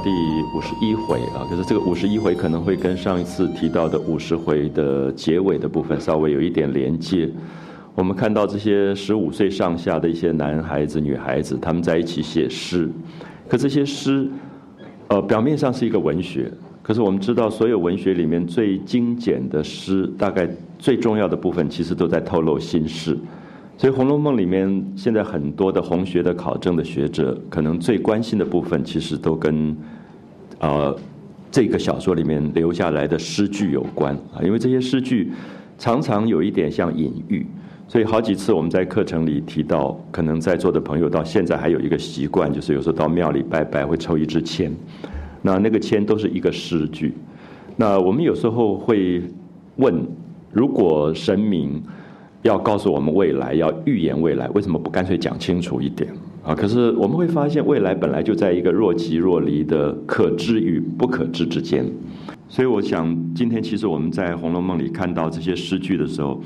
《》第五十一回啊，可是这个五十一回可能会跟上一次提到的五十回的结尾的部分稍微有一点连接。我们看到这些十五岁上下的一些男孩子、女孩子，他们在一起写诗，可这些诗，呃，表面上是一个文学，可是我们知道，所有文学里面最精简的诗，大概最重要的部分，其实都在透露心事。所以《红楼梦》里面现在很多的红学的考证的学者，可能最关心的部分，其实都跟呃这个小说里面留下来的诗句有关啊。因为这些诗句常常有一点像隐喻，所以好几次我们在课程里提到，可能在座的朋友到现在还有一个习惯，就是有时候到庙里拜拜会抽一支签，那那个签都是一个诗句。那我们有时候会问，如果神明。要告诉我们未来，要预言未来，为什么不干脆讲清楚一点啊？可是我们会发现，未来本来就在一个若即若离的可知与不可知之间。所以，我想今天其实我们在《红楼梦》里看到这些诗句的时候，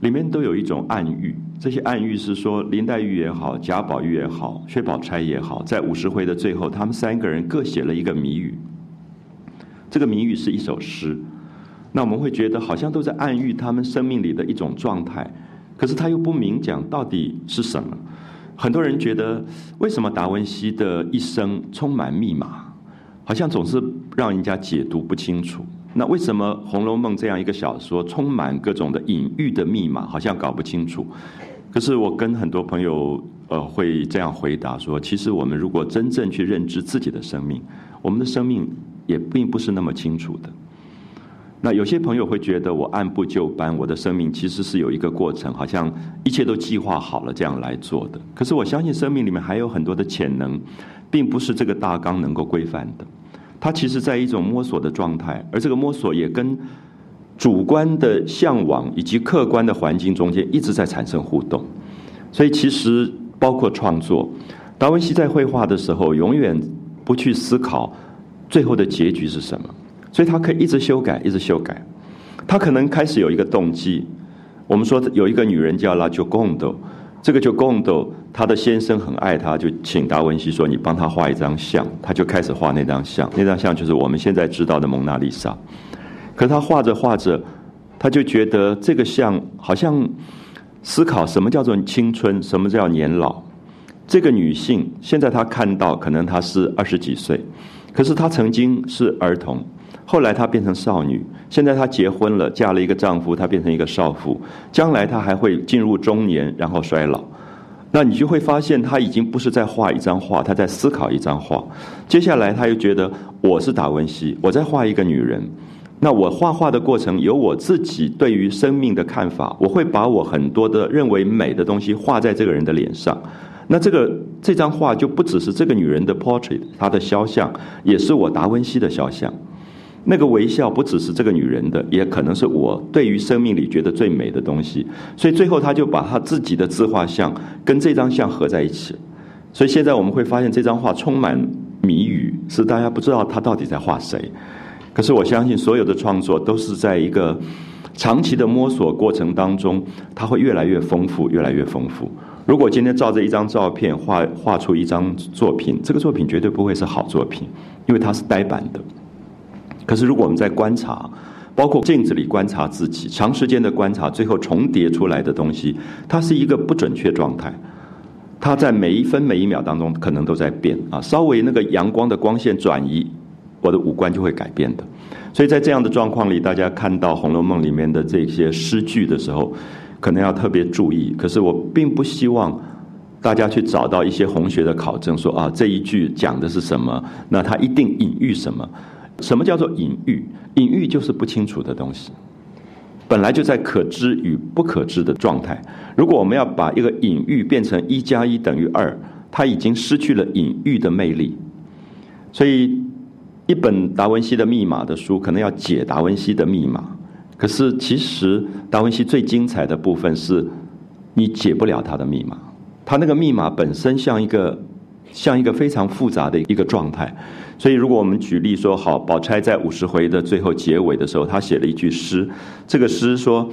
里面都有一种暗喻。这些暗喻是说，林黛玉也好，贾宝玉也好，薛宝钗也好，在五十回的最后，他们三个人各写了一个谜语。这个谜语是一首诗。那我们会觉得好像都在暗喻他们生命里的一种状态，可是他又不明讲到底是什么。很多人觉得，为什么达文西的一生充满密码，好像总是让人家解读不清楚？那为什么《红楼梦》这样一个小说充满各种的隐喻的密码，好像搞不清楚？可是我跟很多朋友呃会这样回答说，其实我们如果真正去认知自己的生命，我们的生命也并不是那么清楚的。那有些朋友会觉得我按部就班，我的生命其实是有一个过程，好像一切都计划好了这样来做的。可是我相信生命里面还有很多的潜能，并不是这个大纲能够规范的。它其实在一种摸索的状态，而这个摸索也跟主观的向往以及客观的环境中间一直在产生互动。所以其实包括创作，达文西在绘画的时候，永远不去思考最后的结局是什么。所以他可以一直修改，一直修改。他可能开始有一个动机。我们说有一个女人叫拉乔贡多，这个就贡多，她的先生很爱她，就请达文西说：“你帮他画一张像。”他就开始画那张像，那张像就是我们现在知道的蒙娜丽莎。可是他画着画着，他就觉得这个像好像思考什么叫做青春，什么叫年老。这个女性现在他看到，可能她是二十几岁，可是她曾经是儿童。后来她变成少女，现在她结婚了，嫁了一个丈夫，她变成一个少妇。将来她还会进入中年，然后衰老。那你就会发现，她已经不是在画一张画，她在思考一张画。接下来，她又觉得我是达文西，我在画一个女人。那我画画的过程有我自己对于生命的看法，我会把我很多的认为美的东西画在这个人的脸上。那这个这张画就不只是这个女人的 portrait，她的肖像，也是我达文西的肖像。那个微笑不只是这个女人的，也可能是我对于生命里觉得最美的东西。所以最后他就把他自己的自画像跟这张像合在一起。所以现在我们会发现这张画充满谜语，是大家不知道他到底在画谁。可是我相信所有的创作都是在一个长期的摸索过程当中，它会越来越丰富，越来越丰富。如果今天照着一张照片画画出一张作品，这个作品绝对不会是好作品，因为它是呆板的。可是，如果我们在观察，包括镜子里观察自己，长时间的观察，最后重叠出来的东西，它是一个不准确状态。它在每一分每一秒当中可能都在变啊，稍微那个阳光的光线转移，我的五官就会改变的。所以在这样的状况里，大家看到《红楼梦》里面的这些诗句的时候，可能要特别注意。可是我并不希望大家去找到一些红学的考证，说啊这一句讲的是什么，那它一定隐喻什么。什么叫做隐喻？隐喻就是不清楚的东西，本来就在可知与不可知的状态。如果我们要把一个隐喻变成一加一等于二，它已经失去了隐喻的魅力。所以，一本达文西的密码的书，可能要解达文西的密码。可是，其实达文西最精彩的部分是，你解不了他的密码。他那个密码本身像一个，像一个非常复杂的一个状态。所以，如果我们举例说，好，宝钗在五十回的最后结尾的时候，她写了一句诗。这个诗说：“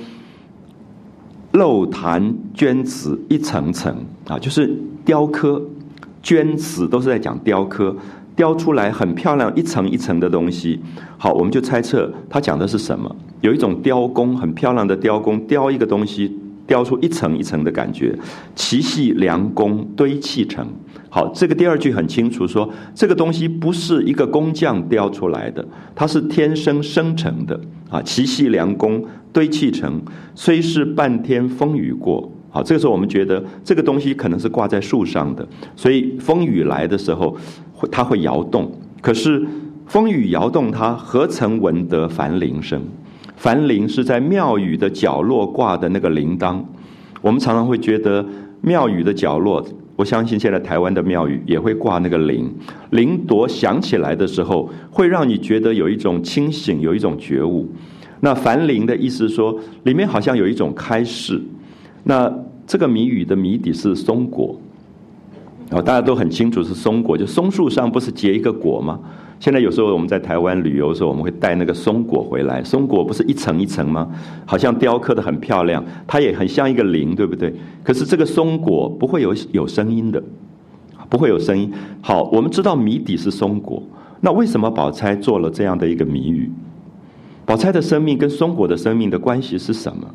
漏檀绢瓷一层层啊，就是雕刻镌瓷，都是在讲雕刻，雕出来很漂亮一层一层的东西。好，我们就猜测他讲的是什么？有一种雕工，很漂亮的雕工，雕一个东西，雕出一层一层的感觉。奇细良工堆砌成。好，这个第二句很清楚，说这个东西不是一个工匠雕出来的，它是天生生成的啊。奇细良工堆砌成，虽是半天风雨过。好，这个时候我们觉得这个东西可能是挂在树上的，所以风雨来的时候，它会摇动。可是风雨摇动它，何曾闻得梵铃声？梵铃是在庙宇的角落挂的那个铃铛。我们常常会觉得庙宇的角落，我相信现在台湾的庙宇也会挂那个铃。铃铎响起来的时候，会让你觉得有一种清醒，有一种觉悟。那梵铃的意思说，里面好像有一种开示。那这个谜语的谜底是松果，哦，大家都很清楚是松果，就松树上不是结一个果吗？现在有时候我们在台湾旅游的时候，我们会带那个松果回来，松果不是一层一层吗？好像雕刻的很漂亮，它也很像一个铃，对不对？可是这个松果不会有有声音的，不会有声音。好，我们知道谜底是松果，那为什么宝钗做了这样的一个谜语？宝钗的生命跟松果的生命的关系是什么？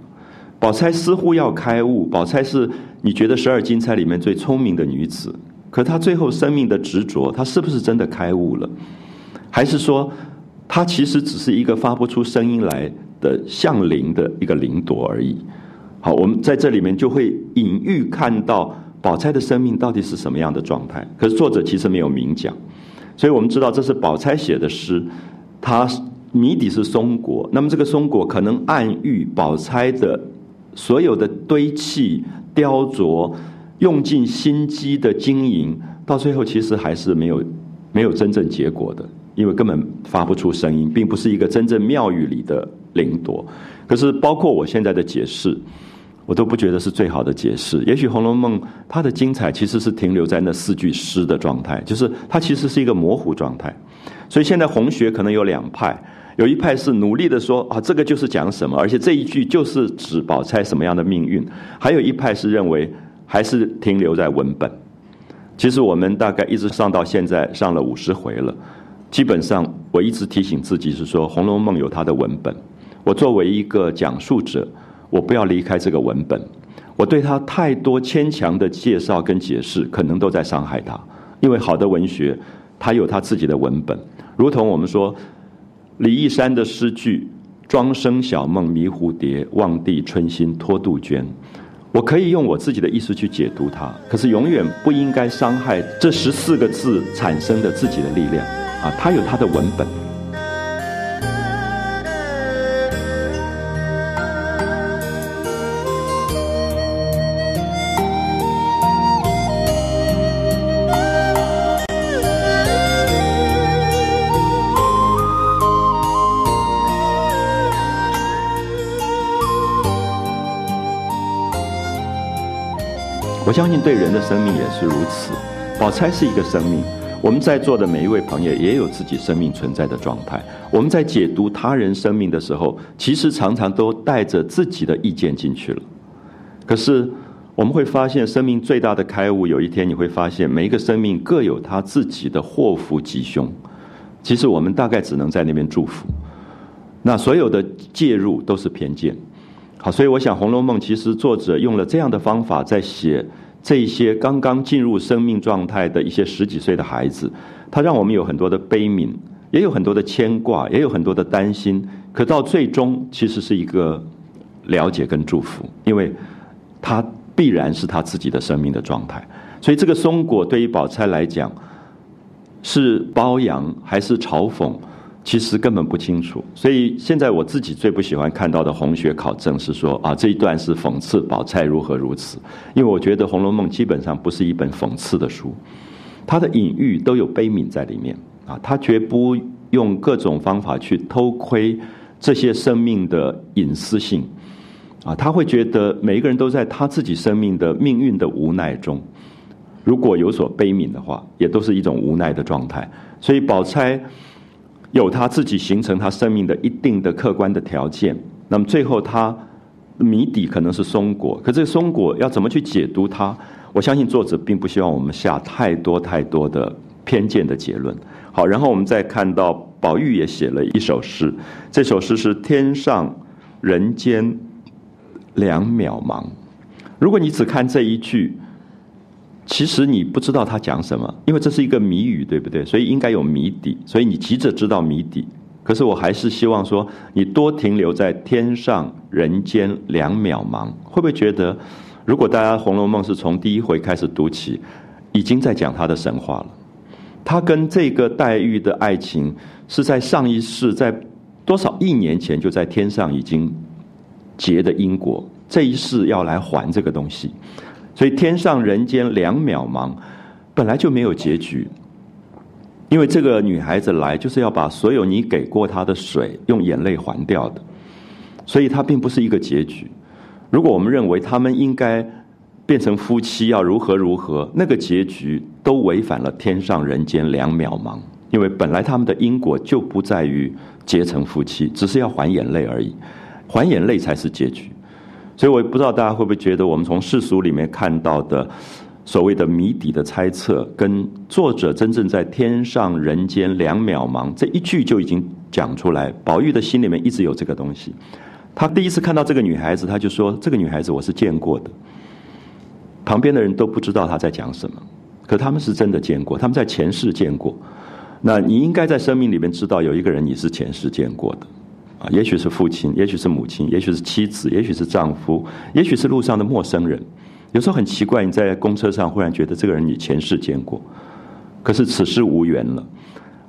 宝钗似乎要开悟，宝钗是你觉得十二金钗里面最聪明的女子，可她最后生命的执着，她是不是真的开悟了？还是说，它其实只是一个发不出声音来的像铃的一个铃朵而已？好，我们在这里面就会隐喻看到宝钗的生命到底是什么样的状态。可是作者其实没有明讲，所以我们知道这是宝钗写的诗，它谜底是松果，那么这个松果可能暗喻宝钗的。所有的堆砌、雕琢，用尽心机的经营，到最后其实还是没有没有真正结果的，因为根本发不出声音，并不是一个真正庙宇里的灵朵。可是，包括我现在的解释，我都不觉得是最好的解释。也许《红楼梦》它的精彩其实是停留在那四句诗的状态，就是它其实是一个模糊状态。所以现在红学可能有两派。有一派是努力的说啊，这个就是讲什么，而且这一句就是指宝钗什么样的命运；还有一派是认为还是停留在文本。其实我们大概一直上到现在上了五十回了，基本上我一直提醒自己是说，《红楼梦》有它的文本。我作为一个讲述者，我不要离开这个文本。我对它太多牵强的介绍跟解释，可能都在伤害它。因为好的文学，它有它自己的文本，如同我们说。李义山的诗句“庄生晓梦迷蝴蝶，望帝春心托杜鹃”，我可以用我自己的意思去解读它，可是永远不应该伤害这十四个字产生的自己的力量啊！它有它的文本。我相信对人的生命也是如此。宝钗是一个生命，我们在座的每一位朋友也有自己生命存在的状态。我们在解读他人生命的时候，其实常常都带着自己的意见进去了。可是我们会发现，生命最大的开悟，有一天你会发现，每一个生命各有他自己的祸福吉凶。其实我们大概只能在那边祝福。那所有的介入都是偏见。好，所以我想，《红楼梦》其实作者用了这样的方法在写这些刚刚进入生命状态的一些十几岁的孩子，他让我们有很多的悲悯，也有很多的牵挂，也有很多的担心。可到最终，其实是一个了解跟祝福，因为他必然是他自己的生命的状态。所以，这个松果对于宝钗来讲，是褒扬还是嘲讽？其实根本不清楚，所以现在我自己最不喜欢看到的红学考证是说啊这一段是讽刺宝钗如何如此，因为我觉得《红楼梦》基本上不是一本讽刺的书，它的隐喻都有悲悯在里面。啊，它绝不用各种方法去偷窥这些生命的隐私性。啊，他会觉得每一个人都在他自己生命的命运的无奈中，如果有所悲悯的话，也都是一种无奈的状态，所以宝钗。有他自己形成他生命的一定的客观的条件，那么最后他谜底可能是松果，可这个松果要怎么去解读它？我相信作者并不希望我们下太多太多的偏见的结论。好，然后我们再看到宝玉也写了一首诗，这首诗是“天上人间两渺茫”。如果你只看这一句，其实你不知道他讲什么，因为这是一个谜语，对不对？所以应该有谜底，所以你急着知道谜底。可是我还是希望说，你多停留在天上人间两渺茫。会不会觉得，如果大家《红楼梦》是从第一回开始读起，已经在讲他的神话了？他跟这个黛玉的爱情是在上一世，在多少亿年前就在天上已经结的因果，这一世要来还这个东西。所以天上人间两渺茫，本来就没有结局。因为这个女孩子来就是要把所有你给过她的水用眼泪还掉的，所以她并不是一个结局。如果我们认为他们应该变成夫妻，要如何如何，那个结局都违反了天上人间两渺茫。因为本来他们的因果就不在于结成夫妻，只是要还眼泪而已，还眼泪才是结局。所以我不知道大家会不会觉得，我们从世俗里面看到的。所谓的谜底的猜测，跟作者真正在天上人间两渺茫这一句就已经讲出来。宝玉的心里面一直有这个东西。他第一次看到这个女孩子，他就说：“这个女孩子我是见过的。”旁边的人都不知道他在讲什么，可他们是真的见过，他们在前世见过。那你应该在生命里面知道有一个人你是前世见过的啊，也许是父亲，也许是母亲，也许是妻子，也许是丈夫，也许是路上的陌生人。有时候很奇怪，你在公车上忽然觉得这个人你前世见过，可是此事无缘了。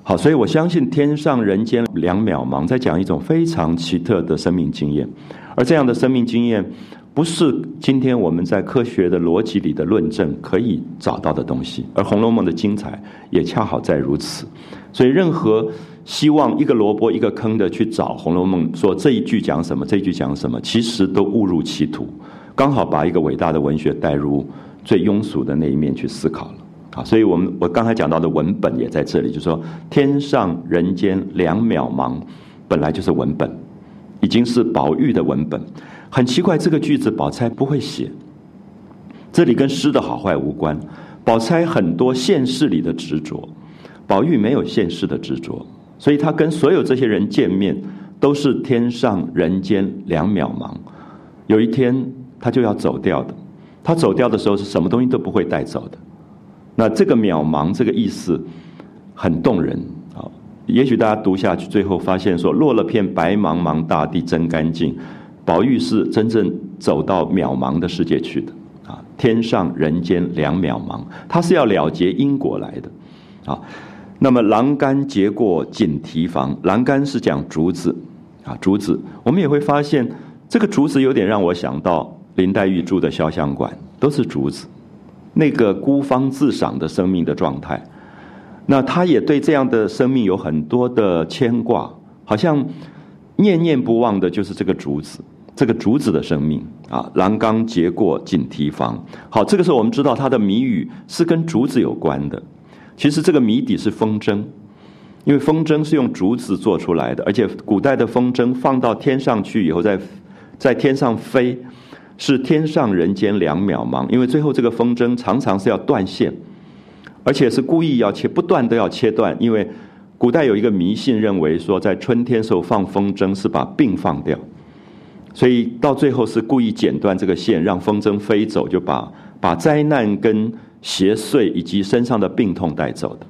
好，所以我相信天上人间两渺茫，在讲一种非常奇特的生命经验，而这样的生命经验，不是今天我们在科学的逻辑里的论证可以找到的东西。而《红楼梦》的精彩也恰好在如此。所以，任何希望一个萝卜一个坑的去找《红楼梦》，说这一句讲什么，这一句讲什么，其实都误入歧途。刚好把一个伟大的文学带入最庸俗的那一面去思考了啊，所以我们我刚才讲到的文本也在这里，就是说天上人间两渺茫，本来就是文本，已经是宝玉的文本。很奇怪，这个句子宝钗不会写，这里跟诗的好坏无关。宝钗很多现世里的执着，宝玉没有现世的执着，所以他跟所有这些人见面都是天上人间两渺茫。有一天。他就要走掉的，他走掉的时候是什么东西都不会带走的。那这个渺茫这个意思很动人啊！也许大家读下去，最后发现说，落了片白茫茫大地真干净。宝玉是真正走到渺茫的世界去的啊！天上人间两渺茫，他是要了结因果来的啊。那么栏杆结过锦提房，栏杆是讲竹子啊，竹子。我们也会发现，这个竹子有点让我想到。林黛玉住的潇湘馆都是竹子，那个孤芳自赏的生命的状态，那他也对这样的生命有很多的牵挂，好像念念不忘的就是这个竹子，这个竹子的生命啊。栏杆结过锦提房，好，这个时候我们知道它的谜语是跟竹子有关的。其实这个谜底是风筝，因为风筝是用竹子做出来的，而且古代的风筝放到天上去以后，在在天上飞。是天上人间两渺茫，因为最后这个风筝常常是要断线，而且是故意要切，不断都要切断。因为古代有一个迷信，认为说在春天时候放风筝是把病放掉，所以到最后是故意剪断这个线，让风筝飞走，就把把灾难跟邪祟以及身上的病痛带走的。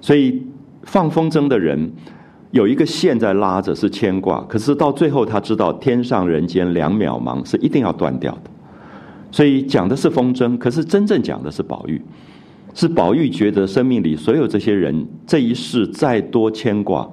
所以放风筝的人。有一个线在拉着，是牵挂。可是到最后，他知道天上人间两渺茫，是一定要断掉的。所以讲的是风筝，可是真正讲的是宝玉，是宝玉觉得生命里所有这些人这一世再多牵挂，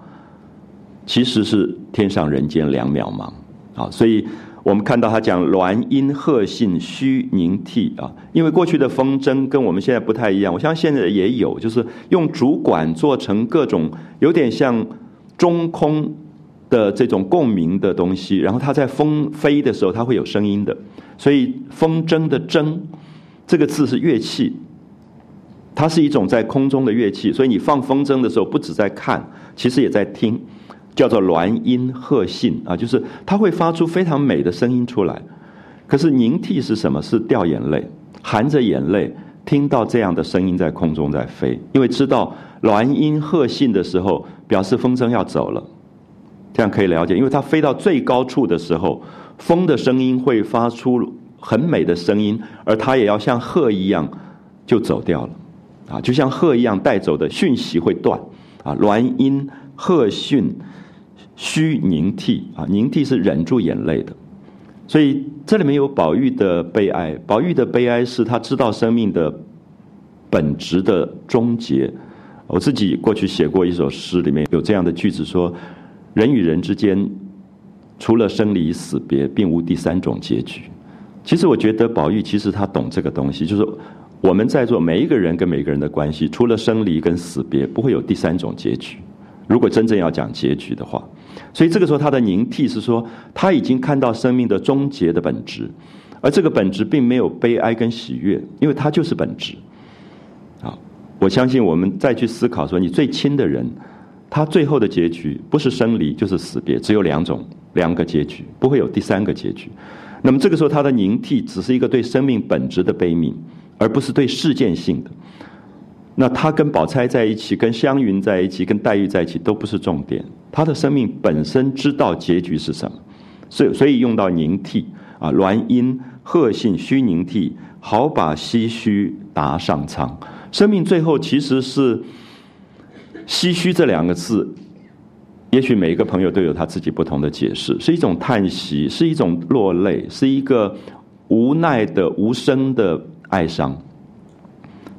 其实是天上人间两渺茫。啊，所以我们看到他讲鸾音鹤信须凝替啊，因为过去的风筝跟我们现在不太一样，我相信现在也有，就是用竹管做成各种有点像。中空的这种共鸣的东西，然后它在风飞的时候，它会有声音的。所以风筝的筝这个字是乐器，它是一种在空中的乐器。所以你放风筝的时候，不止在看，其实也在听，叫做鸾音鹤信啊，就是它会发出非常美的声音出来。可是凝涕是什么？是掉眼泪。含着眼泪听到这样的声音在空中在飞，因为知道鸾音鹤信的时候，表示风筝要走了，这样可以了解。因为它飞到最高处的时候，风的声音会发出很美的声音，而它也要像鹤一样就走掉了，啊，就像鹤一样带走的讯息会断，啊，鸾音鹤讯须凝涕，啊，凝涕是忍住眼泪的。所以这里面有宝玉的悲哀，宝玉的悲哀是他知道生命的本质的终结。我自己过去写过一首诗，里面有这样的句子说：“人与人之间，除了生离死别，并无第三种结局。”其实我觉得宝玉其实他懂这个东西，就是我们在座每一个人跟每个人的关系，除了生离跟死别，不会有第三种结局。如果真正要讲结局的话。所以这个时候，他的凝涕是说，他已经看到生命的终结的本质，而这个本质并没有悲哀跟喜悦，因为它就是本质。啊，我相信我们再去思考说，你最亲的人，他最后的结局不是生离就是死别，只有两种两个结局，不会有第三个结局。那么这个时候，他的凝涕只是一个对生命本质的悲悯，而不是对事件性的。那他跟宝钗在一起，跟湘云在一起，跟黛玉在一起，都不是重点。他的生命本身知道结局是什么，所以所以用到凝涕啊，鸾音鹤信须凝涕，好把唏嘘答上苍。生命最后其实是唏嘘这两个字，也许每一个朋友都有他自己不同的解释，是一种叹息，是一种落泪，是一个无奈的无声的哀伤。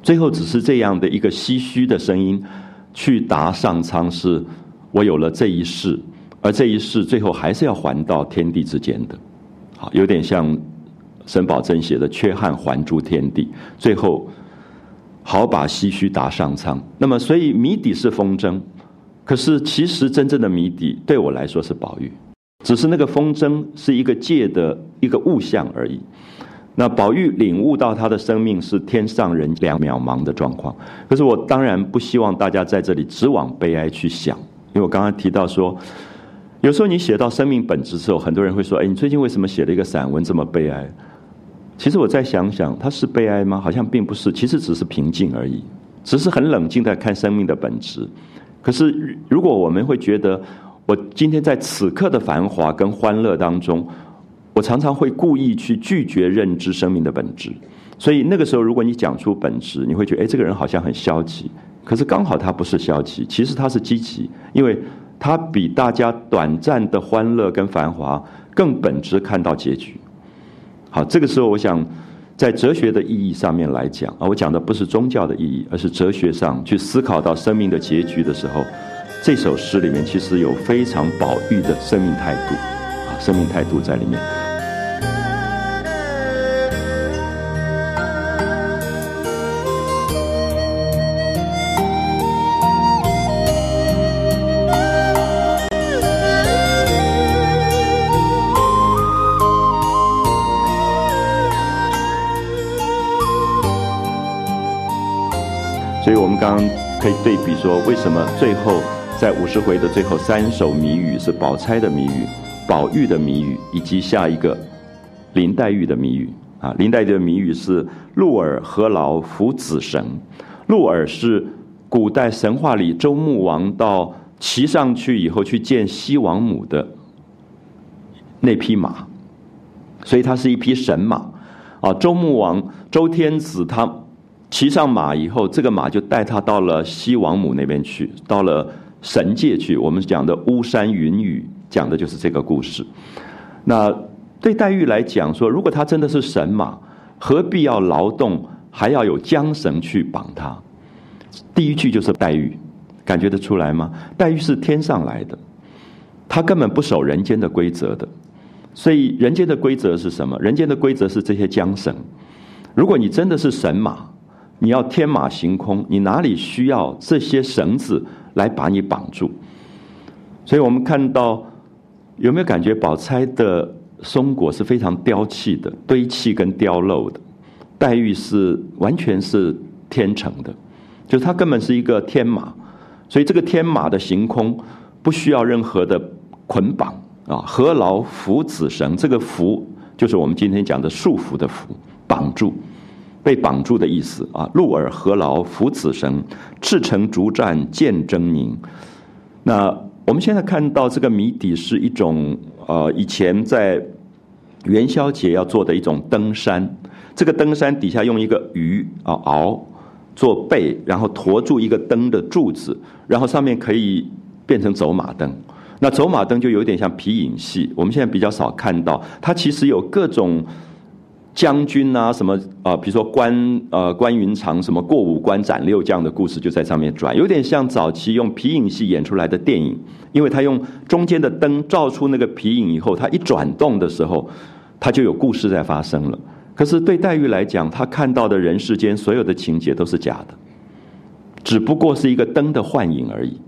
最后只是这样的一个唏嘘的声音，去答上苍是，我有了这一世，而这一世最后还是要还到天地之间的，好，有点像沈葆桢写的“缺憾还诸天地”，最后好把唏嘘答上苍。那么，所以谜底是风筝，可是其实真正的谜底对我来说是宝玉，只是那个风筝是一个借的一个物象而已。那宝玉领悟到他的生命是天上人两渺茫的状况，可是我当然不希望大家在这里只往悲哀去想，因为我刚刚提到说，有时候你写到生命本质之后，很多人会说：“哎，你最近为什么写了一个散文这么悲哀？”其实我再想想，它是悲哀吗？好像并不是，其实只是平静而已，只是很冷静在看生命的本质。可是如果我们会觉得，我今天在此刻的繁华跟欢乐当中。我常常会故意去拒绝认知生命的本质，所以那个时候，如果你讲出本质，你会觉得，哎，这个人好像很消极。可是刚好他不是消极，其实他是积极，因为他比大家短暂的欢乐跟繁华更本质看到结局。好，这个时候，我想在哲学的意义上面来讲啊，我讲的不是宗教的意义，而是哲学上去思考到生命的结局的时候，这首诗里面其实有非常宝玉的生命态度啊，生命态度在里面。所以我们刚刚可以对比说，为什么最后在五十回的最后三首谜语是宝钗的谜语、宝玉的谜语，以及下一个林黛玉的谜语啊？林黛玉的谜语是“鹿耳何劳扶子绳”。鹿耳是古代神话里周穆王到骑上去以后去见西王母的那匹马，所以它是一匹神马啊。周穆王周天子他。骑上马以后，这个马就带他到了西王母那边去，到了神界去。我们讲的巫山云雨，讲的就是这个故事。那对黛玉来讲说，如果他真的是神马，何必要劳动，还要有缰绳去绑他？第一句就是黛玉，感觉得出来吗？黛玉是天上来的，她根本不守人间的规则的。所以人间的规则是什么？人间的规则是这些缰绳。如果你真的是神马，你要天马行空，你哪里需要这些绳子来把你绑住？所以我们看到有没有感觉宝钗的松果是非常雕砌的、堆砌跟雕镂的，黛玉是完全是天成的，就是它根本是一个天马，所以这个天马的行空不需要任何的捆绑啊，何劳扶子绳？这个扶就是我们今天讲的束缚的缚，绑住。被绑住的意思啊。鹿耳何劳扶此绳，赤诚竹战见狰狞。那我们现在看到这个谜底是一种呃，以前在元宵节要做的一种登山。这个登山底下用一个鱼啊鳌做背，然后驮住一个灯的柱子，然后上面可以变成走马灯。那走马灯就有点像皮影戏，我们现在比较少看到。它其实有各种将军啊，什么啊，比如说关呃关云长什么过五关斩六将的故事就在上面转，有点像早期用皮影戏演出来的电影。因为他用中间的灯照出那个皮影以后，他一转动的时候，他就有故事在发生了。可是对黛玉来讲，她看到的人世间所有的情节都是假的，只不过是一个灯的幻影而已。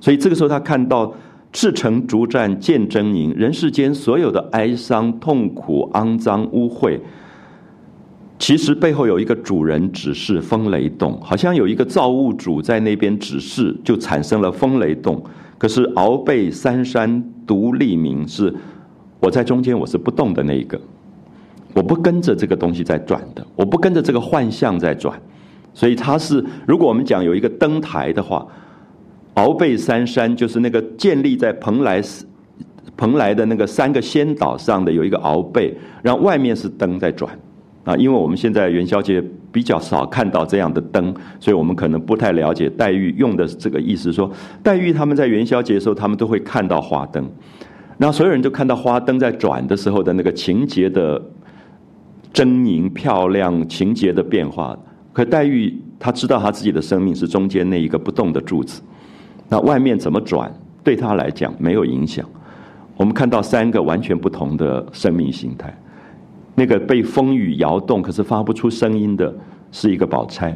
所以这个时候，她看到赤诚逐战见狰狞，人世间所有的哀伤、痛苦、肮脏、污秽，其实背后有一个主人指示风雷动，好像有一个造物主在那边指示，就产生了风雷动。可是鳌背三山独立明，是我在中间，我是不动的那一个。我不跟着这个东西在转的，我不跟着这个幻象在转，所以它是，如果我们讲有一个灯台的话，鳌背三山就是那个建立在蓬莱蓬莱的那个三个仙岛上的有一个鳌背，然后外面是灯在转啊。因为我们现在元宵节比较少看到这样的灯，所以我们可能不太了解黛玉用的这个意思。说黛玉他们在元宵节的时候，他们都会看到花灯，然后所有人就看到花灯在转的时候的那个情节的。狰狞漂亮情节的变化，可黛玉她知道她自己的生命是中间那一个不动的柱子，那外面怎么转对她来讲没有影响。我们看到三个完全不同的生命形态，那个被风雨摇动可是发不出声音的是一个宝钗，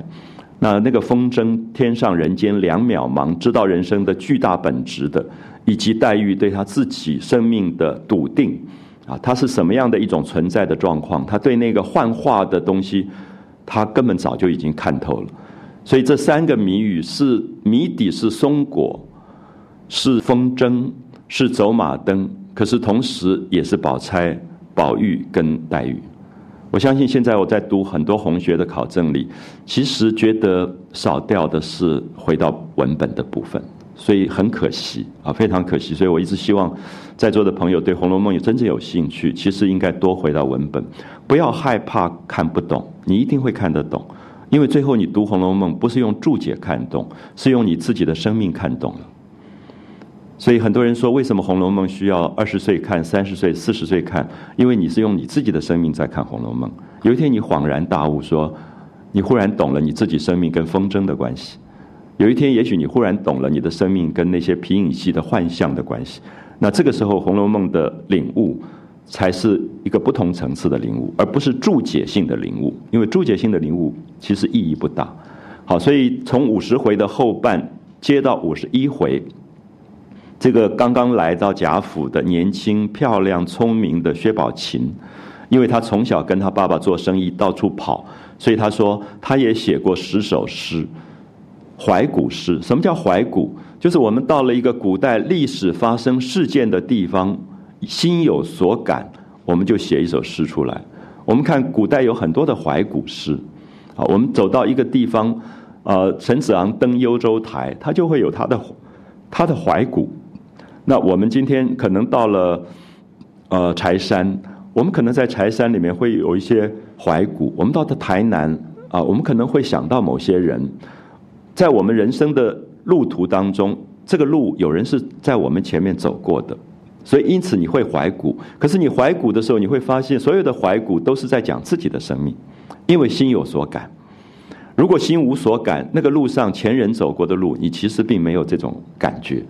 那那个风筝天上人间两渺茫，知道人生的巨大本质的，以及黛玉对她自己生命的笃定。啊，他是什么样的一种存在的状况？他对那个幻化的东西，他根本早就已经看透了。所以这三个谜语是谜底是松果，是风筝，是走马灯，可是同时也是宝钗、宝玉跟黛玉。我相信现在我在读很多红学的考证里，其实觉得少掉的是回到文本的部分。所以很可惜啊，非常可惜。所以我一直希望，在座的朋友对《红楼梦》有真正有兴趣，其实应该多回到文本，不要害怕看不懂，你一定会看得懂。因为最后你读《红楼梦》不是用注解看懂，是用你自己的生命看懂。所以很多人说，为什么《红楼梦》需要二十岁看、三十岁、四十岁看？因为你是用你自己的生命在看《红楼梦》。有一天你恍然大悟，说你忽然懂了你自己生命跟风筝的关系。有一天，也许你忽然懂了你的生命跟那些皮影戏的幻象的关系，那这个时候《红楼梦》的领悟才是一个不同层次的领悟，而不是注解性的领悟。因为注解性的领悟其实意义不大。好，所以从五十回的后半接到五十一回，这个刚刚来到贾府的年轻、漂亮、聪明的薛宝琴，因为他从小跟他爸爸做生意，到处跑，所以他说他也写过十首诗。怀古诗，什么叫怀古？就是我们到了一个古代历史发生事件的地方，心有所感，我们就写一首诗出来。我们看古代有很多的怀古诗，啊，我们走到一个地方，呃，陈子昂登幽州台，他就会有他的他的怀古。那我们今天可能到了呃柴山，我们可能在柴山里面会有一些怀古。我们到的台南啊，我们可能会想到某些人。在我们人生的路途当中，这个路有人是在我们前面走过的，所以因此你会怀古。可是你怀古的时候，你会发现所有的怀古都是在讲自己的生命，因为心有所感。如果心无所感，那个路上前人走过的路，你其实并没有这种感觉。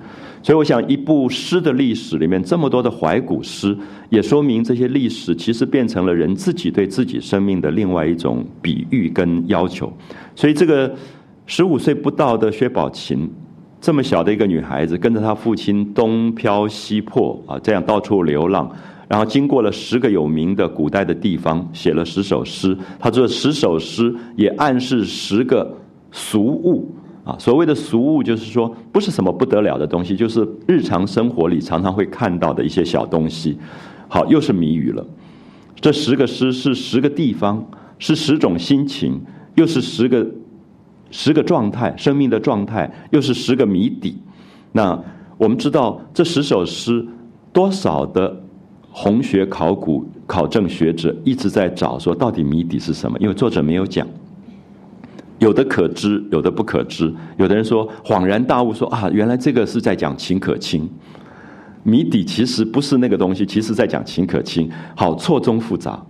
所以我想，一部诗的历史里面这么多的怀古诗，也说明这些历史其实变成了人自己对自己生命的另外一种比喻跟要求。所以这个。十五岁不到的薛宝琴，这么小的一个女孩子，跟着她父亲东漂西破啊，这样到处流浪，然后经过了十个有名的古代的地方，写了十首诗。他这十首诗也暗示十个俗物啊。所谓的俗物，就是说不是什么不得了的东西，就是日常生活里常常会看到的一些小东西。好，又是谜语了。这十个诗是十个地方。是十种心情，又是十个十个状态，生命的状态，又是十个谜底。那我们知道这十首诗，多少的红学考古考证学者一直在找，说到底谜底是什么？因为作者没有讲。有的可知，有的不可知。有的人说恍然大悟，说啊，原来这个是在讲秦可卿。谜底其实不是那个东西，其实在讲秦可卿。好，错综复杂。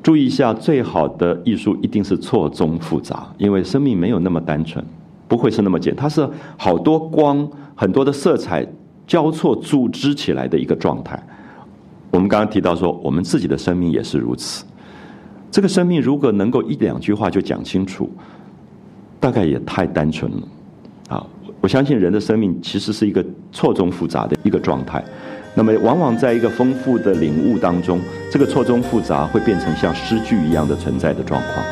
注意一下，最好的艺术一定是错综复杂，因为生命没有那么单纯，不会是那么简单，它是好多光、很多的色彩交错组织起来的一个状态。我们刚刚提到说，我们自己的生命也是如此。这个生命如果能够一两句话就讲清楚。大概也太单纯了，啊！我相信人的生命其实是一个错综复杂的一个状态，那么往往在一个丰富的领悟当中，这个错综复杂会变成像诗句一样的存在的状况。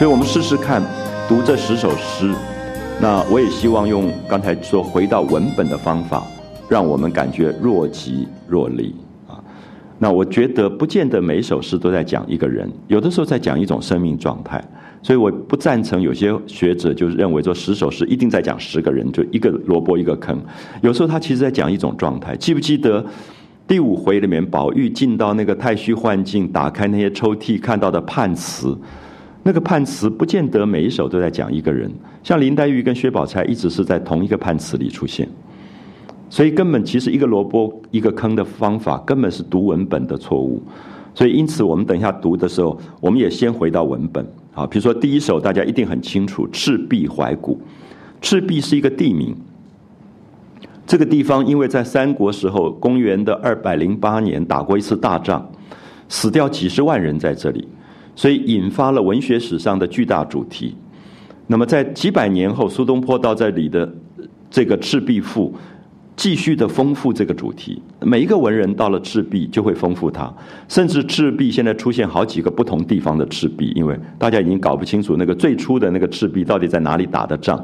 所以我们试试看读这十首诗，那我也希望用刚才说回到文本的方法，让我们感觉若即若离啊。那我觉得不见得每首诗都在讲一个人，有的时候在讲一种生命状态。所以我不赞成有些学者就认为说十首诗一定在讲十个人，就一个萝卜一个坑。有时候他其实在讲一种状态。记不记得第五回里面，宝玉进到那个太虚幻境，打开那些抽屉，看到的判词。那个判词不见得每一首都在讲一个人，像林黛玉跟薛宝钗一直是在同一个判词里出现，所以根本其实一个萝卜一个坑的方法根本是读文本的错误，所以因此我们等一下读的时候，我们也先回到文本。啊，比如说第一首大家一定很清楚，赤壁怀古，赤壁是一个地名，这个地方因为在三国时候，公元的二百零八年打过一次大仗，死掉几十万人在这里。所以引发了文学史上的巨大主题。那么在几百年后，苏东坡到这里的这个《赤壁赋》，继续的丰富这个主题。每一个文人到了赤壁就会丰富它，甚至赤壁现在出现好几个不同地方的赤壁，因为大家已经搞不清楚那个最初的那个赤壁到底在哪里打的仗。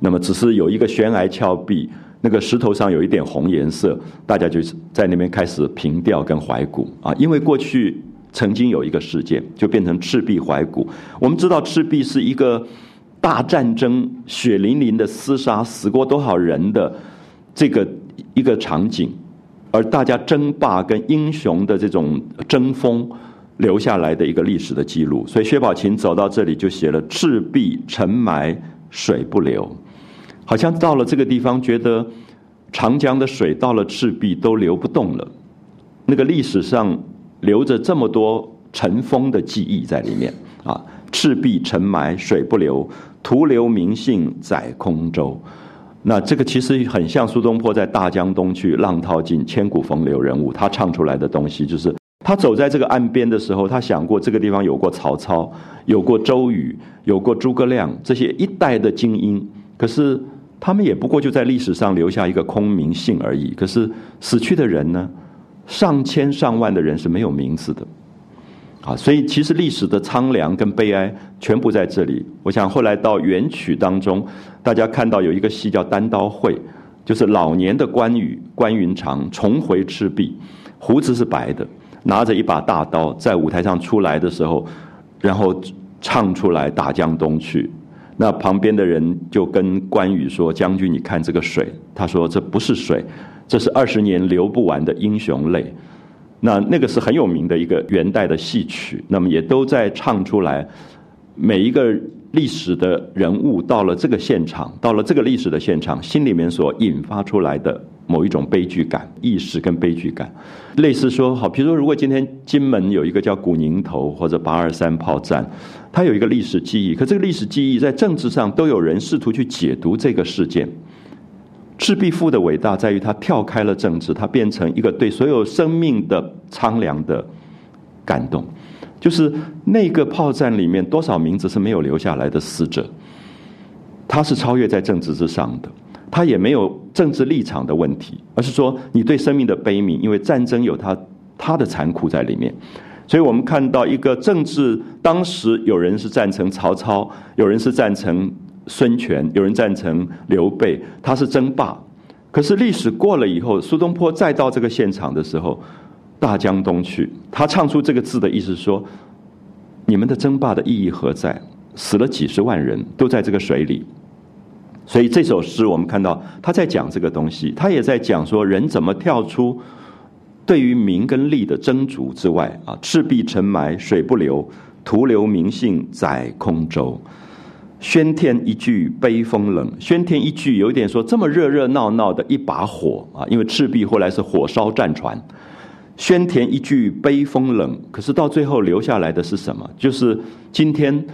那么只是有一个悬崖峭壁，那个石头上有一点红颜色，大家就在那边开始凭吊跟怀古啊，因为过去。曾经有一个事件，就变成赤壁怀古。我们知道赤壁是一个大战争、血淋淋的厮杀，死过多少人的这个一个场景，而大家争霸跟英雄的这种争锋留下来的一个历史的记录。所以薛宝琴走到这里就写了“赤壁沉埋水不流”，好像到了这个地方，觉得长江的水到了赤壁都流不动了。那个历史上。留着这么多尘封的记忆在里面啊！赤壁沉埋水不流，徒留名姓载空舟。那这个其实很像苏东坡在《大江东去，浪淘尽，千古风流人物》他唱出来的东西，就是他走在这个岸边的时候，他想过这个地方有过曹操，有过周瑜，有过诸葛亮这些一代的精英，可是他们也不过就在历史上留下一个空名姓而已。可是死去的人呢？上千上万的人是没有名字的，啊，所以其实历史的苍凉跟悲哀全部在这里。我想后来到元曲当中，大家看到有一个戏叫《单刀会》，就是老年的关羽关云长重回赤壁，胡子是白的，拿着一把大刀在舞台上出来的时候，然后唱出来打江东去。那旁边的人就跟关羽说：“将军，你看这个水。”他说：“这不是水。”这是二十年流不完的英雄泪，那那个是很有名的一个元代的戏曲，那么也都在唱出来。每一个历史的人物到了这个现场，到了这个历史的现场，心里面所引发出来的某一种悲剧感、意识跟悲剧感，类似说好，比如说，如果今天金门有一个叫古宁头或者八二三炮战，它有一个历史记忆，可这个历史记忆在政治上都有人试图去解读这个事件。赤壁赋的伟大在于它跳开了政治，它变成一个对所有生命的苍凉的感动。就是那个炮战里面多少名字是没有留下来的死者，他是超越在政治之上的。他也没有政治立场的问题，而是说你对生命的悲悯，因为战争有他他的残酷在里面。所以我们看到一个政治，当时有人是赞成曹操，有人是赞成孙权，有人赞成刘备，他是争霸。可是历史过了以后，苏东坡再到这个现场的时候，大江东去，他唱出这个字的意思说：你们的争霸的意义何在？死了几十万人都在这个水里。所以这首诗我们看到他在讲这个东西，他也在讲说人怎么跳出对于名跟利的争逐之外啊，赤壁沉埋水不流，徒留名姓在空舟。喧天一句悲风冷，喧天一句有一点说这么热热闹闹的一把火啊，因为赤壁后来是火烧战船。喧天一句悲风冷，可是到最后留下来的是什么？就是今天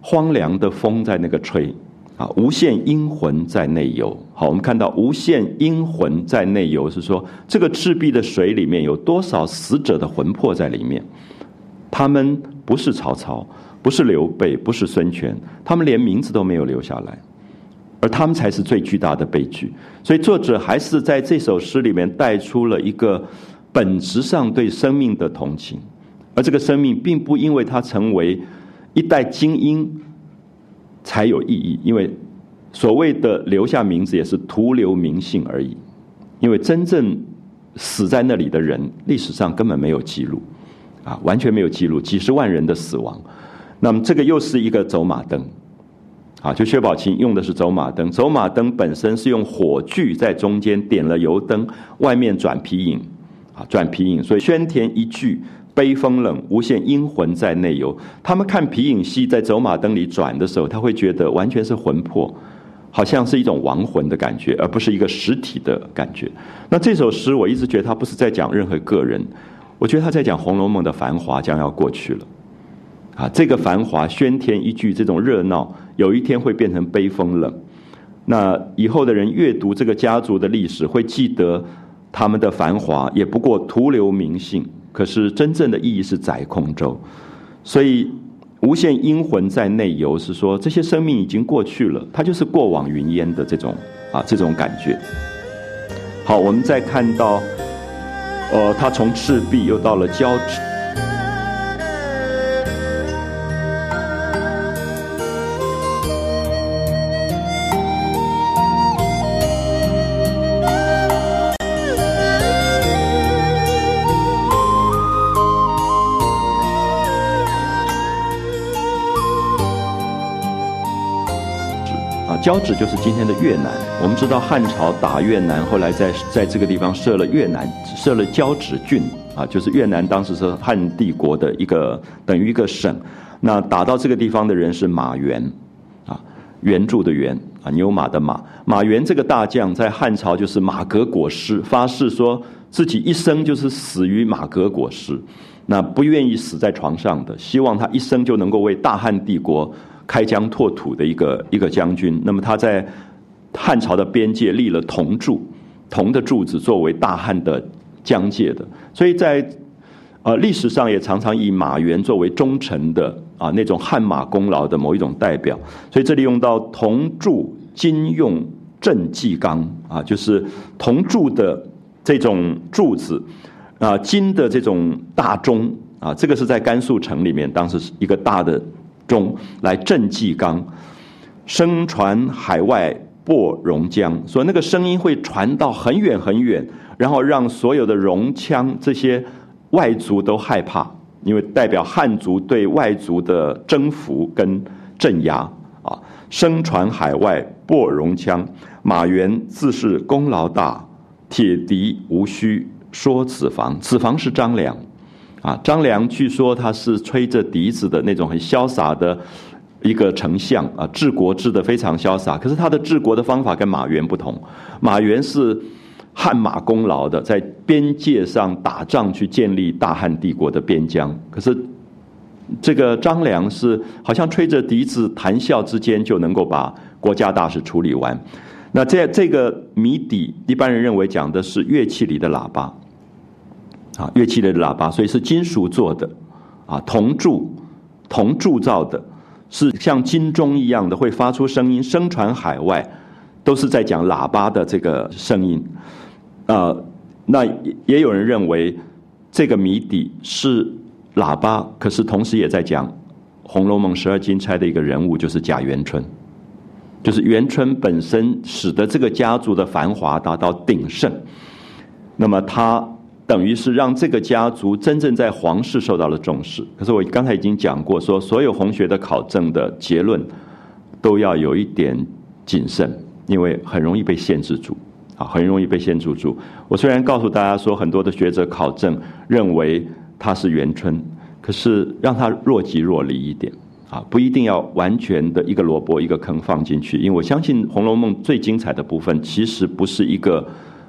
荒凉的风在那个吹。啊，无限阴魂在内游。好，我们看到无限阴魂在内游，是说这个赤壁的水里面有多少死者的魂魄在里面？他们不是曹操，不是刘备，不是孙权，他们连名字都没有留下来，而他们才是最巨大的悲剧。所以作者还是在这首诗里面带出了一个本质上对生命的同情，而这个生命并不因为他成为一代精英。才有意义，因为所谓的留下名字也是徒留名姓而已，因为真正死在那里的人，历史上根本没有记录，啊，完全没有记录几十万人的死亡。那么这个又是一个走马灯，啊，就薛宝琴用的是走马灯，走马灯本身是用火炬在中间点了油灯，外面转皮影，啊，转皮影，所以宣田一炬。悲风冷，无限阴魂在内游。他们看皮影戏在走马灯里转的时候，他会觉得完全是魂魄，好像是一种亡魂的感觉，而不是一个实体的感觉。那这首诗，我一直觉得他不是在讲任何个人，我觉得他在讲《红楼梦》的繁华将要过去了。啊，这个繁华喧天一句，这种热闹，有一天会变成悲风冷。那以后的人阅读这个家族的历史，会记得他们的繁华，也不过徒留名姓。可是真正的意义是载空舟，所以无限阴魂在内游，是说这些生命已经过去了，它就是过往云烟的这种啊这种感觉。好，我们再看到，呃，他从赤壁又到了交趾。交趾就是今天的越南。我们知道汉朝打越南，后来在在这个地方设了越南，设了交趾郡啊，就是越南当时是汉帝国的一个等于一个省。那打到这个地方的人是马援，啊，援助的援啊，牛马的马。马援这个大将在汉朝就是马革裹尸，发誓说自己一生就是死于马革裹尸，那不愿意死在床上的，希望他一生就能够为大汉帝国。开疆拓土的一个一个将军，那么他在汉朝的边界立了铜柱，铜的柱子作为大汉的疆界的，所以在呃历史上也常常以马援作为忠臣的啊那种汗马功劳的某一种代表，所以这里用到铜柱金用正纪纲啊，就是铜柱的这种柱子啊，金的这种大钟啊，这个是在甘肃城里面，当时是一个大的。中来镇纪纲，声传海外播戎江，说那个声音会传到很远很远，然后让所有的戎羌这些外族都害怕，因为代表汉族对外族的征服跟镇压啊。声传海外播戎羌，马援自是功劳大，铁笛无需说子房，子房是张良。啊，张良据说他是吹着笛子的那种很潇洒的一个丞相啊，治国治得非常潇洒。可是他的治国的方法跟马原不同，马原是汗马功劳的，在边界上打仗去建立大汉帝国的边疆。可是这个张良是好像吹着笛子谈笑之间就能够把国家大事处理完。那这这个谜底，一般人认为讲的是乐器里的喇叭。啊，乐器的喇叭，所以是金属做的，啊，铜铸，铜铸造的，是像金钟一样的，会发出声音，声传海外，都是在讲喇叭的这个声音。啊，那也有人认为这个谜底是喇叭，可是同时也在讲《红楼梦》十二金钗的一个人物，就是贾元春。就是元春本身使得这个家族的繁华达到鼎盛，那么他等于是让这个家族真正在皇室受到了重视。可是我刚才已经讲过，说所有红学的考证的结论都要有一点谨慎，因为很容易被限制住啊，很容易被限制住。我虽然告诉大家说，很多的学者考证认为他是元春，可是让他若即若离一点。啊，不一定要完全的一个萝卜一个坑放进去，因为我相信《红楼梦》最精彩的部分，其实不是一个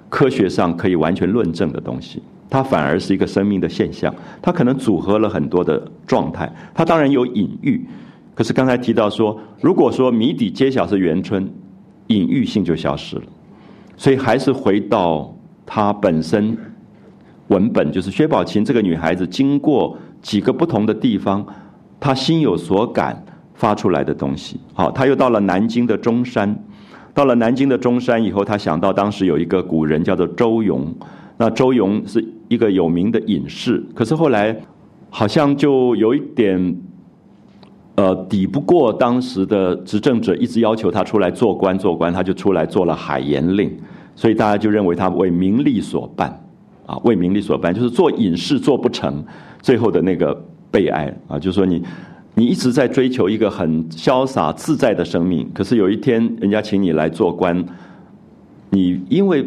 科学上可以完全论证的东西，它反而是一个生命的现象，它可能组合了很多的状态，它当然有隐喻，可是刚才提到说，如果说谜底揭晓是元春，隐喻性就消失了，所以还是回到它本身文本，就是薛宝琴这个女孩子经过几个不同的地方。她心有所感发出来的东西，好，她又到了南京的中山，到了南京的中山以后，他想到当时有一个古人叫做周庸，那周庸是一个有名的隐士，可是后来好像就有一点，呃，抵不过当时的执政者一直要求他出来做官做官，他就出来做了海盐令，所以大家就认为他为名利所办，啊，为名利所办，就是做隐士做不成，最后的那个。悲哀啊，就是说你，你一直在追求一个很潇洒自在的生命，可是有一天人家请你来做官，你因为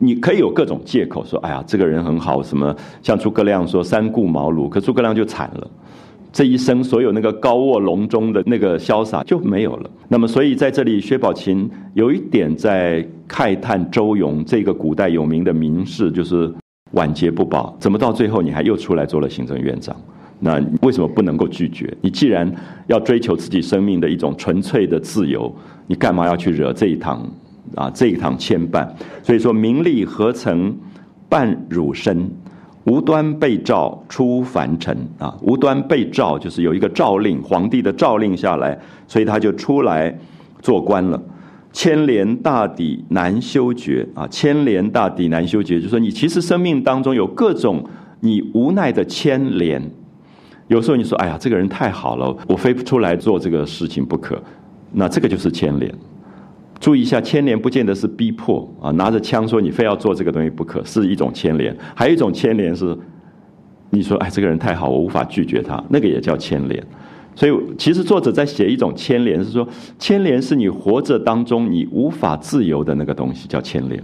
你可以有各种借口说，哎呀，这个人很好，什么像诸葛亮说三顾茅庐，可诸葛亮就惨了，这一生所有那个高卧龙中的那个潇洒就没有了。那么，所以在这里，薛宝琴有一点在慨叹周勇这个古代有名的名士，就是晚节不保，怎么到最后你还又出来做了行政院长？那为什么不能够拒绝？你既然要追求自己生命的一种纯粹的自由，你干嘛要去惹这一趟啊？这一趟牵绊？所以说，名利何曾伴汝身？无端被召出凡尘啊！无端被召，就是有一个诏令，皇帝的诏令下来，所以他就出来做官了。牵连大抵难修绝啊！牵连大抵难修绝，就是说你其实生命当中有各种你无奈的牵连。有时候你说：“哎呀，这个人太好了，我非出来做这个事情不可。”那这个就是牵连。注意一下，牵连不见得是逼迫啊，拿着枪说你非要做这个东西不可，是一种牵连。还有一种牵连是，你说：“哎，这个人太好，我无法拒绝他。”那个也叫牵连。所以，其实作者在写一种牵连，是说牵连是你活着当中你无法自由的那个东西，叫牵连。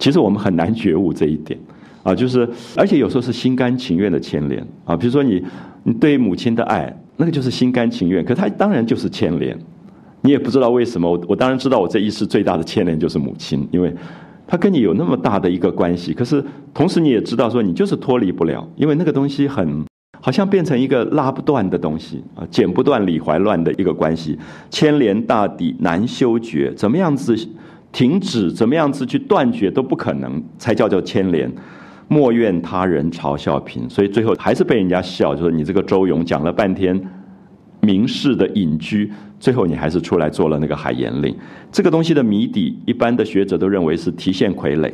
其实我们很难觉悟这一点。啊，就是，而且有时候是心甘情愿的牵连啊。比如说你，你对母亲的爱，那个就是心甘情愿。可他当然就是牵连，你也不知道为什么。我我当然知道，我这一世最大的牵连就是母亲，因为他跟你有那么大的一个关系。可是同时你也知道，说你就是脱离不了，因为那个东西很，好像变成一个拉不断的东西啊，剪不断理还乱的一个关系，牵连大抵难修绝。怎么样子停止，怎么样子去断绝都不可能，才叫做牵连。莫怨他人嘲笑贫，所以最后还是被人家笑，就说你这个周勇讲了半天名士的隐居，最后你还是出来做了那个海盐令。这个东西的谜底，一般的学者都认为是提线傀儡。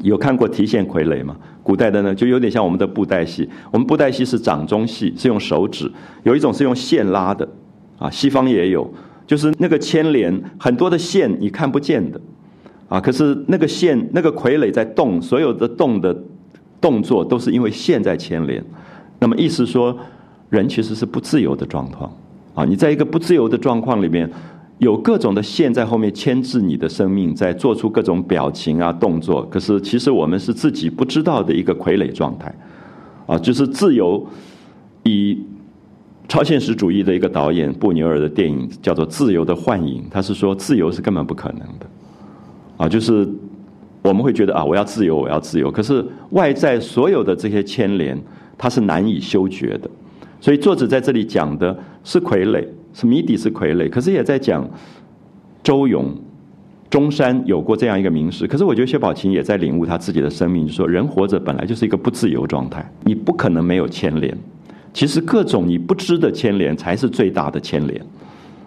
有看过提线傀儡吗？古代的呢，就有点像我们的布袋戏。我们布袋戏是掌中戏，是用手指；有一种是用线拉的，啊，西方也有，就是那个牵连很多的线你看不见的。啊！可是那个线、那个傀儡在动，所有的动的动作都是因为线在牵连。那么意思说，人其实是不自由的状况。啊，你在一个不自由的状况里面，有各种的线在后面牵制你的生命，在做出各种表情啊、动作。可是其实我们是自己不知道的一个傀儡状态。啊，就是自由。以超现实主义的一个导演布纽尔的电影叫做《自由的幻影》，他是说自由是根本不可能的。啊，就是我们会觉得啊，我要自由，我要自由。可是外在所有的这些牵连，它是难以修绝的。所以作者在这里讲的是傀儡，是谜底，是傀儡。可是也在讲周勇、中山有过这样一个名士。可是我觉得薛宝琴也在领悟他自己的生命，就说人活着本来就是一个不自由状态，你不可能没有牵连。其实各种你不知的牵连才是最大的牵连。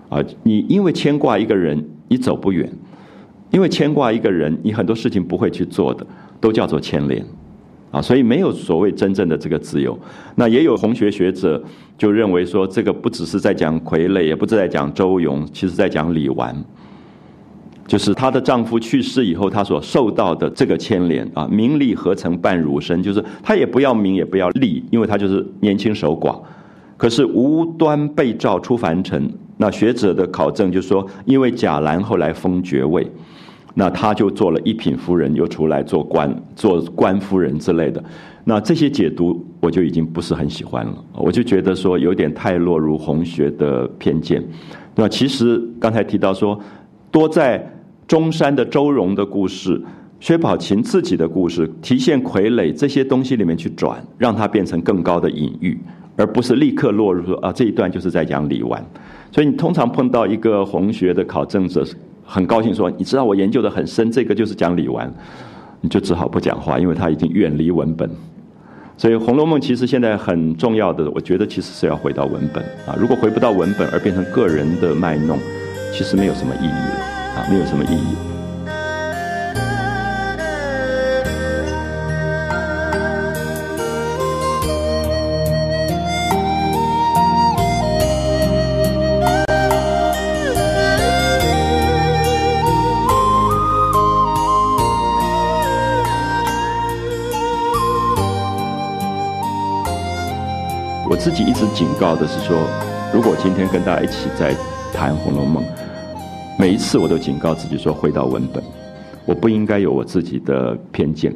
啊，你因为牵挂一个人。你走不远，因为牵挂一个人，你很多事情不会去做的，都叫做牵连。啊，所以没有所谓真正的这个自由。那也有红学学者就认为说，这个不只是在讲傀儡，也不是在讲周勇，其实在讲李纨。就是她的丈夫去世以后，她所受到的这个牵连啊，名利何曾伴汝身？就是她也不要名，也不要利，因为她就是年轻守寡。可是无端被召出凡尘。那学者的考证就说，因为贾兰后来封爵位。那他就做了一品夫人，又出来做官，做官夫人之类的。那这些解读我就已经不是很喜欢了，我就觉得说有点太落入红学的偏见。那其实刚才提到说，多在中山的周荣的故事，薛宝琴自己的故事，提线傀儡这些东西里面去转，让它变成更高的隐喻，而不是立刻落入啊这一段就是在讲李纨。所以你通常碰到一个红学的考证者。很高兴说，你知道我研究的很深，这个就是讲李纨，你就只好不讲话，因为他已经远离文本。所以《红楼梦》其实现在很重要的，我觉得其实是要回到文本啊。如果回不到文本，而变成个人的卖弄，其实没有什么意义了啊，没有什么意义。自己一直警告的是说，如果今天跟大家一起在谈《红楼梦》，每一次我都警告自己说，回到文本，我不应该有我自己的偏见。《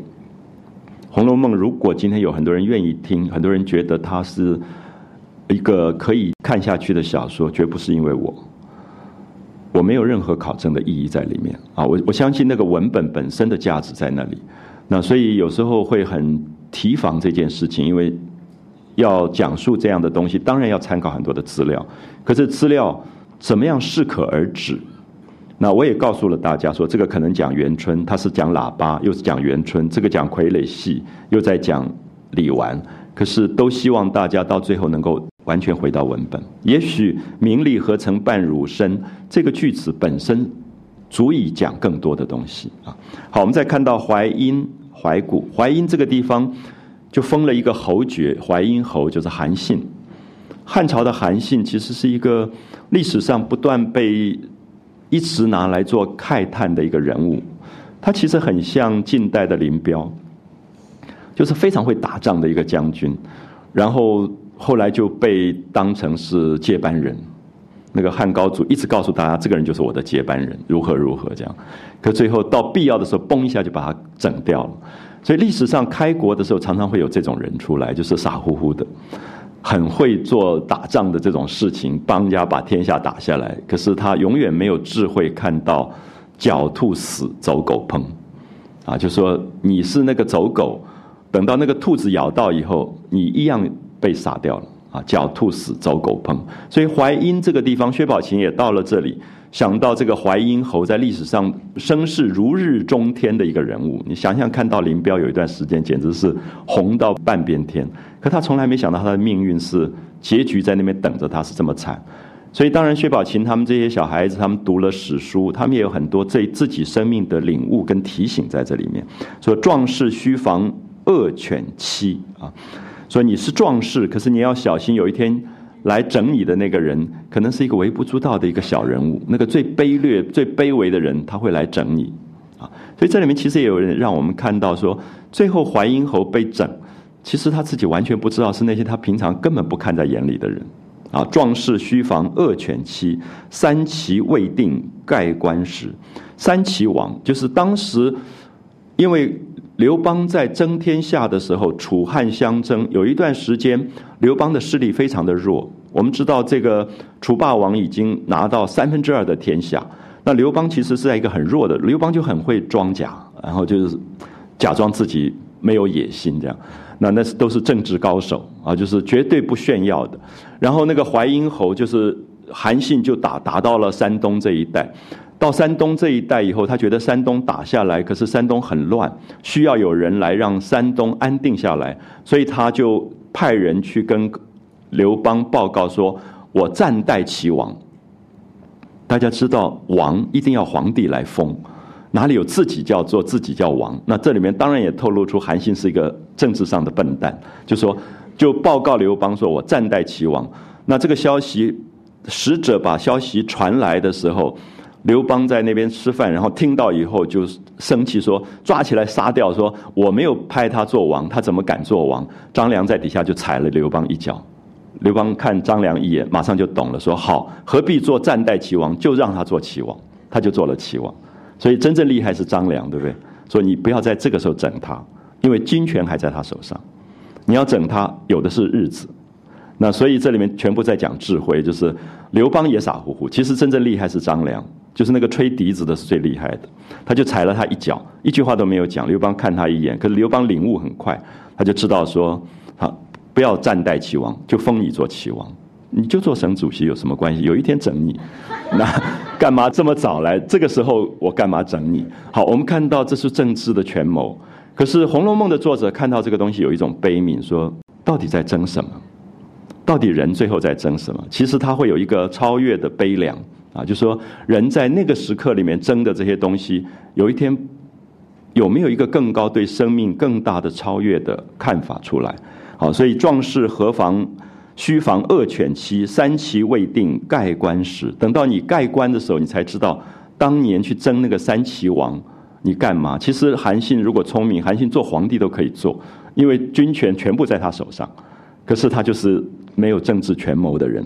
红楼梦》如果今天有很多人愿意听，很多人觉得它是一个可以看下去的小说，绝不是因为我，我没有任何考证的意义在里面啊！我我相信那个文本本身的价值在那里。那所以有时候会很提防这件事情，因为。要讲述这样的东西，当然要参考很多的资料。可是资料怎么样适可而止？那我也告诉了大家说，这个可能讲元春，他是讲喇叭，又是讲元春；这个讲傀儡戏，又在讲李纨。可是都希望大家到最后能够完全回到文本。也许“名利何曾伴汝身”这个句子本身足以讲更多的东西啊。好，我们再看到淮阴、怀古、淮阴这个地方。就封了一个侯爵，淮阴侯就是韩信。汉朝的韩信其实是一个历史上不断被一直拿来做慨叹的一个人物。他其实很像近代的林彪，就是非常会打仗的一个将军。然后后来就被当成是接班人。那个汉高祖一直告诉大家，这个人就是我的接班人，如何如何这样。可最后到必要的时候，嘣一下就把他整掉了。所以历史上开国的时候，常常会有这种人出来，就是傻乎乎的，很会做打仗的这种事情，帮人家把天下打下来。可是他永远没有智慧看到狡兔死，走狗烹，啊，就说你是那个走狗，等到那个兔子咬到以后，你一样被杀掉了。啊，狡兔死，走狗烹。所以淮阴这个地方，薛宝琴也到了这里。想到这个淮阴侯在历史上声势如日中天的一个人物，你想想看到林彪有一段时间简直是红到半边天，可他从来没想到他的命运是结局在那边等着他，是这么惨。所以当然薛宝琴他们这些小孩子，他们读了史书，他们也有很多对自己生命的领悟跟提醒在这里面。说壮士须防恶犬欺啊，说你是壮士，可是你要小心有一天。来整你的那个人，可能是一个微不足道的一个小人物，那个最卑劣、最卑微的人，他会来整你，啊！所以这里面其实也有人让我们看到说，最后淮阴侯被整，其实他自己完全不知道是那些他平常根本不看在眼里的人，啊！壮士须防恶犬欺，三齐未定盖棺时，三齐王就是当时因为。刘邦在争天下的时候，楚汉相争，有一段时间，刘邦的势力非常的弱。我们知道，这个楚霸王已经拿到三分之二的天下，那刘邦其实是在一个很弱的，刘邦就很会装假，然后就是假装自己没有野心这样。那那是都是政治高手啊，就是绝对不炫耀的。然后那个淮阴侯就是韩信，就打打到了山东这一带。到山东这一带以后，他觉得山东打下来，可是山东很乱，需要有人来让山东安定下来，所以他就派人去跟刘邦报告说：“我暂代齐王。”大家知道，王一定要皇帝来封，哪里有自己叫做自己叫王？那这里面当然也透露出韩信是一个政治上的笨蛋，就说就报告刘邦说：“我暂代齐王。”那这个消息，使者把消息传来的时候，刘邦在那边吃饭，然后听到以后就生气说：“抓起来杀掉！”说：“我没有派他做王，他怎么敢做王？”张良在底下就踩了刘邦一脚。刘邦看张良一眼，马上就懂了，说：“好，何必做暂代齐王？就让他做齐王。”他就做了齐王。所以真正厉害是张良，对不对？说你不要在这个时候整他，因为军权还在他手上。你要整他，有的是日子。那所以这里面全部在讲智慧，就是刘邦也傻乎乎。其实真正厉害是张良，就是那个吹笛子的是最厉害的。他就踩了他一脚，一句话都没有讲。刘邦看他一眼，可是刘邦领悟很快，他就知道说：好，不要暂代齐王，就封你做齐王，你就做省主席有什么关系？有一天整你，那干嘛这么早来？这个时候我干嘛整你？好，我们看到这是政治的权谋。可是《红楼梦》的作者看到这个东西有一种悲悯，说到底在争什么？到底人最后在争什么？其实他会有一个超越的悲凉啊，就说人在那个时刻里面争的这些东西，有一天有没有一个更高对生命更大的超越的看法出来？好，所以壮士何妨须防恶犬欺，三齐未定盖棺时。等到你盖棺的时候，你才知道当年去争那个三齐王，你干嘛？其实韩信如果聪明，韩信做皇帝都可以做，因为军权全部在他手上。可是他就是。没有政治权谋的人，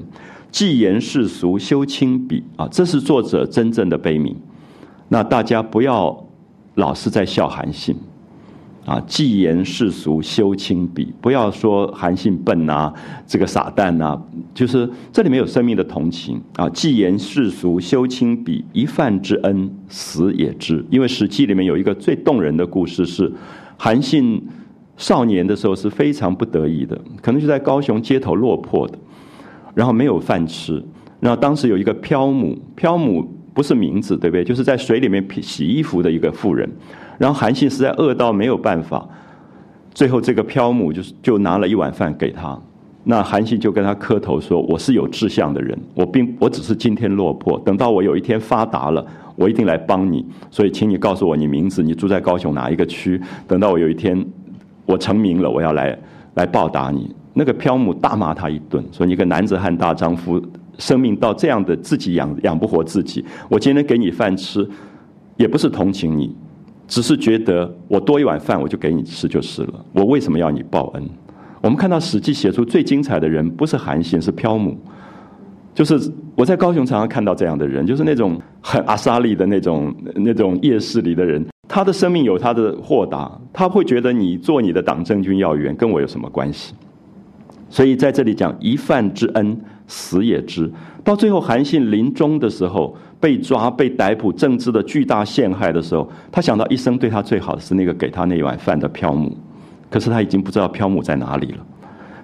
既言世俗，修亲笔啊，这是作者真正的悲悯。那大家不要老是在笑韩信啊，既言世俗，修亲笔，不要说韩信笨呐，这个傻蛋呐，就是这里面有生命的同情啊。既言世俗，修亲笔，一饭之恩，死也知。因为《史记》里面有一个最动人的故事是韩信。少年的时候是非常不得已的，可能就在高雄街头落魄的，然后没有饭吃。然后当时有一个漂母，漂母不是名字，对不对？就是在水里面洗衣服的一个妇人。然后韩信实在饿到没有办法，最后这个漂母就是就拿了一碗饭给他。那韩信就跟他磕头说：“我是有志向的人，我并我只是今天落魄，等到我有一天发达了，我一定来帮你。所以请你告诉我你名字，你住在高雄哪一个区？等到我有一天。”我成名了，我要来来报答你。那个漂母大骂他一顿，说：“你个男子汉大丈夫，生命到这样的，自己养养不活自己。我今天给你饭吃，也不是同情你，只是觉得我多一碗饭，我就给你吃就是了。我为什么要你报恩？”我们看到《史记》写出最精彩的人，不是韩信，是漂母。就是我在高雄常常看到这样的人，就是那种很阿莎利的那种那种夜市里的人。他的生命有他的豁达，他会觉得你做你的党政军要员跟我有什么关系？所以在这里讲一饭之恩，死也知。到最后韩信临终的时候被抓、被逮捕、政治的巨大陷害的时候，他想到一生对他最好的是那个给他那一碗饭的漂母，可是他已经不知道漂母在哪里了。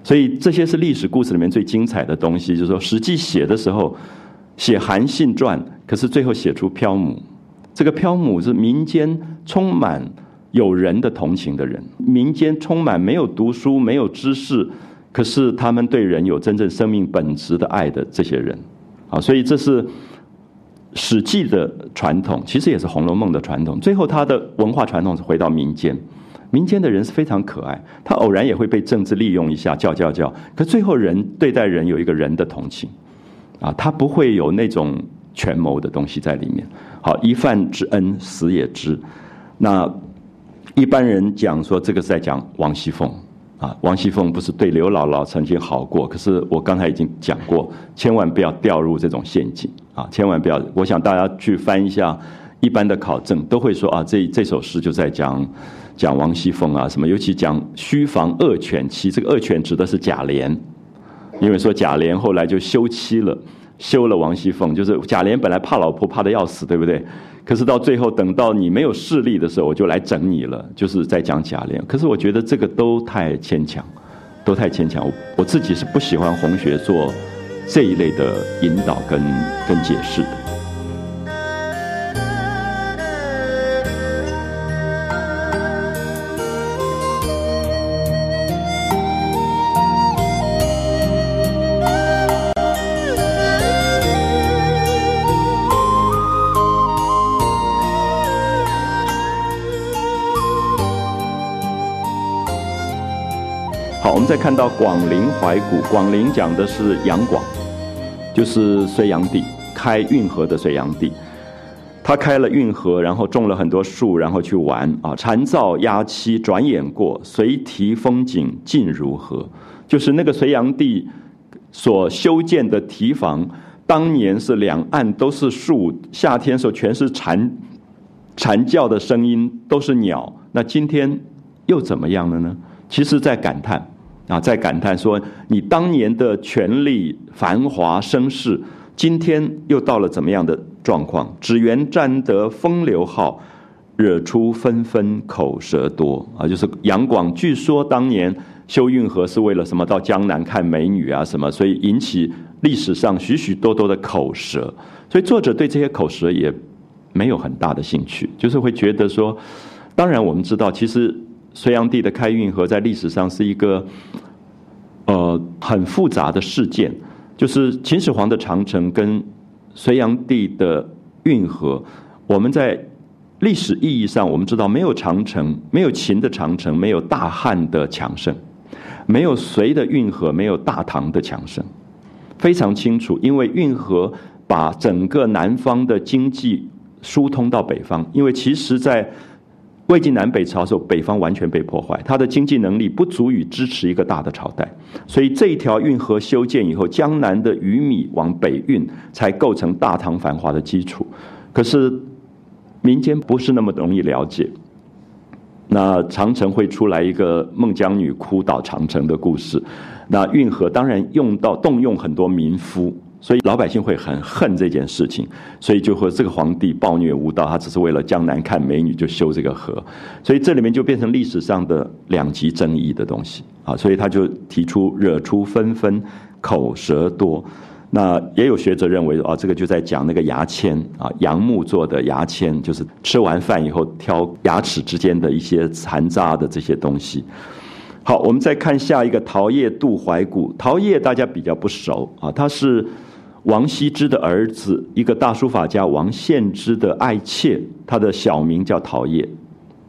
所以这些是历史故事里面最精彩的东西，就是说实际写的时候写韩信传，可是最后写出漂母。这个漂母是民间充满有人的同情的人，民间充满没有读书、没有知识，可是他们对人有真正生命本质的爱的这些人，啊，所以这是《史记》的传统，其实也是《红楼梦》的传统。最后，他的文化传统是回到民间，民间的人是非常可爱，他偶然也会被政治利用一下，叫叫叫，可最后人对待人有一个人的同情，啊，他不会有那种权谋的东西在里面。好，一饭之恩，死也知。那一般人讲说，这个是在讲王熙凤啊。王熙凤不是对刘姥姥曾经好过，可是我刚才已经讲过，千万不要掉入这种陷阱啊！千万不要。我想大家去翻一下一般的考证，都会说啊，这这首诗就在讲讲王熙凤啊，什么？尤其讲须防恶犬欺，这个恶犬指的是贾琏，因为说贾琏后来就休妻了。休了王熙凤，就是贾琏本来怕老婆怕的要死，对不对？可是到最后等到你没有势力的时候，我就来整你了，就是在讲贾琏。可是我觉得这个都太牵强，都太牵强。我我自己是不喜欢红学做这一类的引导跟跟解释的。再看到广陵怀古，广陵讲的是杨广，就是隋炀帝开运河的隋炀帝。他开了运河，然后种了很多树，然后去玩啊，蝉噪鸦栖，转眼过，随堤风景尽如何？就是那个隋炀帝所修建的堤防，当年是两岸都是树，夏天时候全是蝉蝉叫的声音，都是鸟。那今天又怎么样了呢？其实，在感叹啊，在感叹说，你当年的权力繁华声势，今天又到了怎么样的状况？只缘占得风流好，惹出纷纷口舌多啊！就是杨广，据说当年修运河是为了什么？到江南看美女啊什么，所以引起历史上许许多多的口舌。所以作者对这些口舌也没有很大的兴趣，就是会觉得说，当然我们知道，其实。隋炀帝的开运河在历史上是一个，呃，很复杂的事件。就是秦始皇的长城跟隋炀帝的运河，我们在历史意义上，我们知道没有长城，没有秦的长城，没有大汉的强盛，没有隋的运河，没有大唐的强盛，非常清楚。因为运河把整个南方的经济疏通到北方，因为其实在。魏晋南北朝时候，北方完全被破坏，它的经济能力不足以支持一个大的朝代，所以这一条运河修建以后，江南的鱼米往北运，才构成大唐繁华的基础。可是民间不是那么容易了解。那长城会出来一个孟姜女哭倒长城的故事，那运河当然用到动用很多民夫。所以老百姓会很恨这件事情，所以就和这个皇帝暴虐无道，他只是为了江南看美女就修这个河，所以这里面就变成历史上的两极争议的东西啊，所以他就提出惹出纷纷口舌多，那也有学者认为啊，这个就在讲那个牙签啊，杨木做的牙签，就是吃完饭以后挑牙齿之间的一些残渣的这些东西。好，我们再看下一个陶业渡怀古，陶业大家比较不熟啊，它是。王羲之的儿子，一个大书法家王献之的爱妾，他的小名叫陶冶，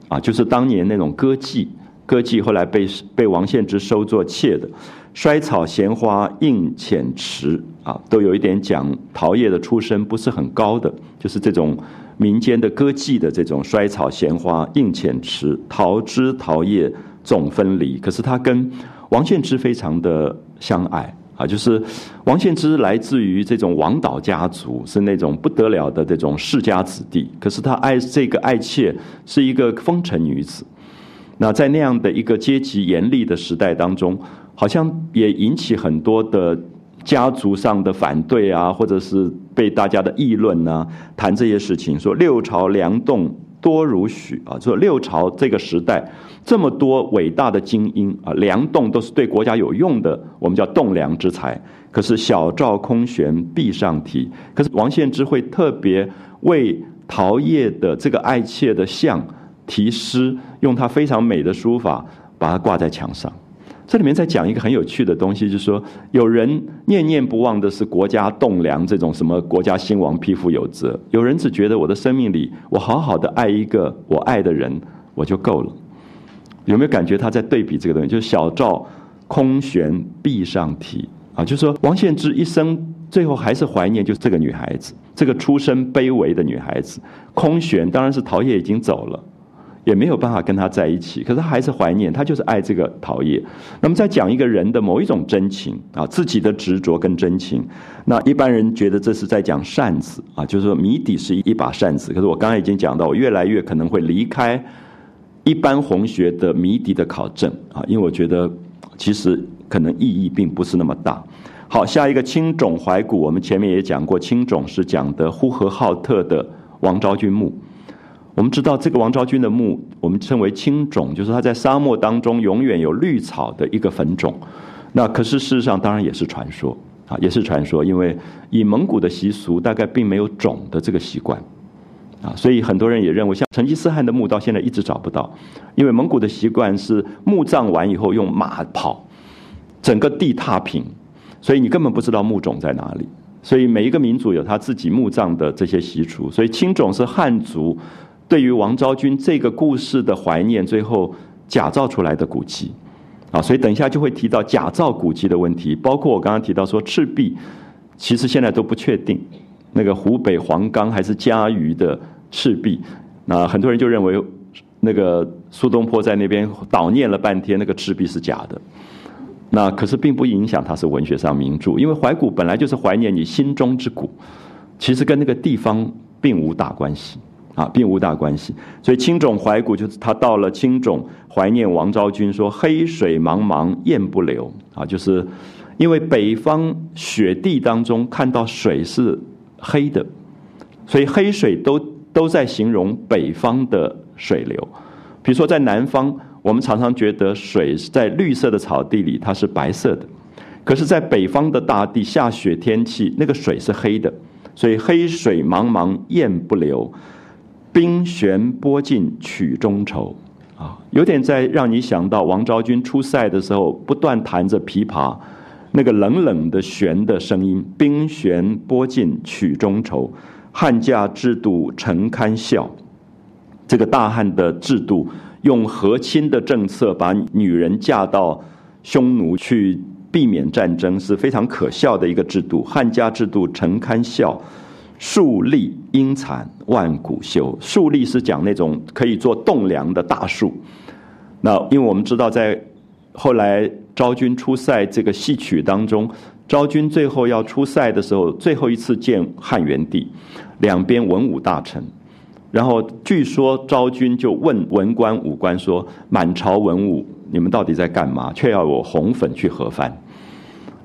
啊，就是当年那种歌妓，歌妓后来被被王献之收作妾的。衰草闲花映浅池，啊，都有一点讲陶冶的出身不是很高的，就是这种民间的歌妓的这种衰草闲花映浅池，桃枝桃叶总分离。可是他跟王献之非常的相爱。啊，就是王献之来自于这种王导家族，是那种不得了的这种世家子弟。可是他爱这个爱妾是一个风尘女子。那在那样的一个阶级严厉的时代当中，好像也引起很多的家族上的反对啊，或者是被大家的议论啊，谈这些事情，说六朝梁栋多如许啊，说六朝这个时代。这么多伟大的精英啊，梁栋都是对国家有用的，我们叫栋梁之才。可是小赵空悬壁上题，可是王献之会特别为陶业的这个爱妾的像题诗，用他非常美的书法把它挂在墙上。这里面在讲一个很有趣的东西，就是说有人念念不忘的是国家栋梁这种什么国家兴亡匹夫有责，有人只觉得我的生命里我好好的爱一个我爱的人我就够了。有没有感觉他在对比这个东西？就是小赵空悬壁上题啊，就是说王献之一生最后还是怀念，就是这个女孩子，这个出身卑微的女孩子。空悬当然是陶冶已经走了，也没有办法跟他在一起，可是他还是怀念，他就是爱这个陶冶。那么再讲一个人的某一种真情啊，自己的执着跟真情。那一般人觉得这是在讲扇子啊，就是说谜底是一把扇子。可是我刚才已经讲到，我越来越可能会离开。一般红学的谜底的考证啊，因为我觉得其实可能意义并不是那么大。好，下一个青冢怀古，我们前面也讲过，青冢是讲的呼和浩特的王昭君墓。我们知道这个王昭君的墓，我们称为青冢，就是他在沙漠当中永远有绿草的一个坟冢。那可是事实上当然也是传说啊，也是传说，因为以蒙古的习俗，大概并没有冢的这个习惯。啊，所以很多人也认为，像成吉思汗的墓到现在一直找不到，因为蒙古的习惯是墓葬完以后用马跑，整个地踏平，所以你根本不知道墓冢在哪里。所以每一个民族有他自己墓葬的这些习俗，所以青冢是汉族对于王昭君这个故事的怀念，最后假造出来的古迹。啊，所以等一下就会提到假造古迹的问题，包括我刚刚提到说赤壁，其实现在都不确定那个湖北黄冈还是嘉鱼的赤壁，那很多人就认为那个苏东坡在那边悼念了半天，那个赤壁是假的，那可是并不影响它是文学上名著，因为怀古本来就是怀念你心中之古，其实跟那个地方并无大关系。啊，并无大关系。所以青冢怀古就是他到了青冢怀念王昭君，说“黑水茫茫雁不留”。啊，就是因为北方雪地当中看到水是黑的，所以黑水都都在形容北方的水流。比如说在南方，我们常常觉得水是在绿色的草地里它是白色的，可是，在北方的大地下雪天气，那个水是黑的，所以“黑水茫茫雁不留”。冰悬波尽曲中愁，啊，有点在让你想到王昭君出塞的时候，不断弹着琵琶，那个冷冷的弦的声音。冰悬波尽曲中愁，汉家制度诚堪笑。这个大汉的制度，用和亲的政策把女人嫁到匈奴去，避免战争，是非常可笑的一个制度。汉家制度诚堪笑。树立阴残万古修，树立是讲那种可以做栋梁的大树。那因为我们知道，在后来昭君出塞这个戏曲当中，昭君最后要出塞的时候，最后一次见汉元帝，两边文武大臣，然后据说昭君就问文官武官说：“满朝文武，你们到底在干嘛？却要我红粉去合番？”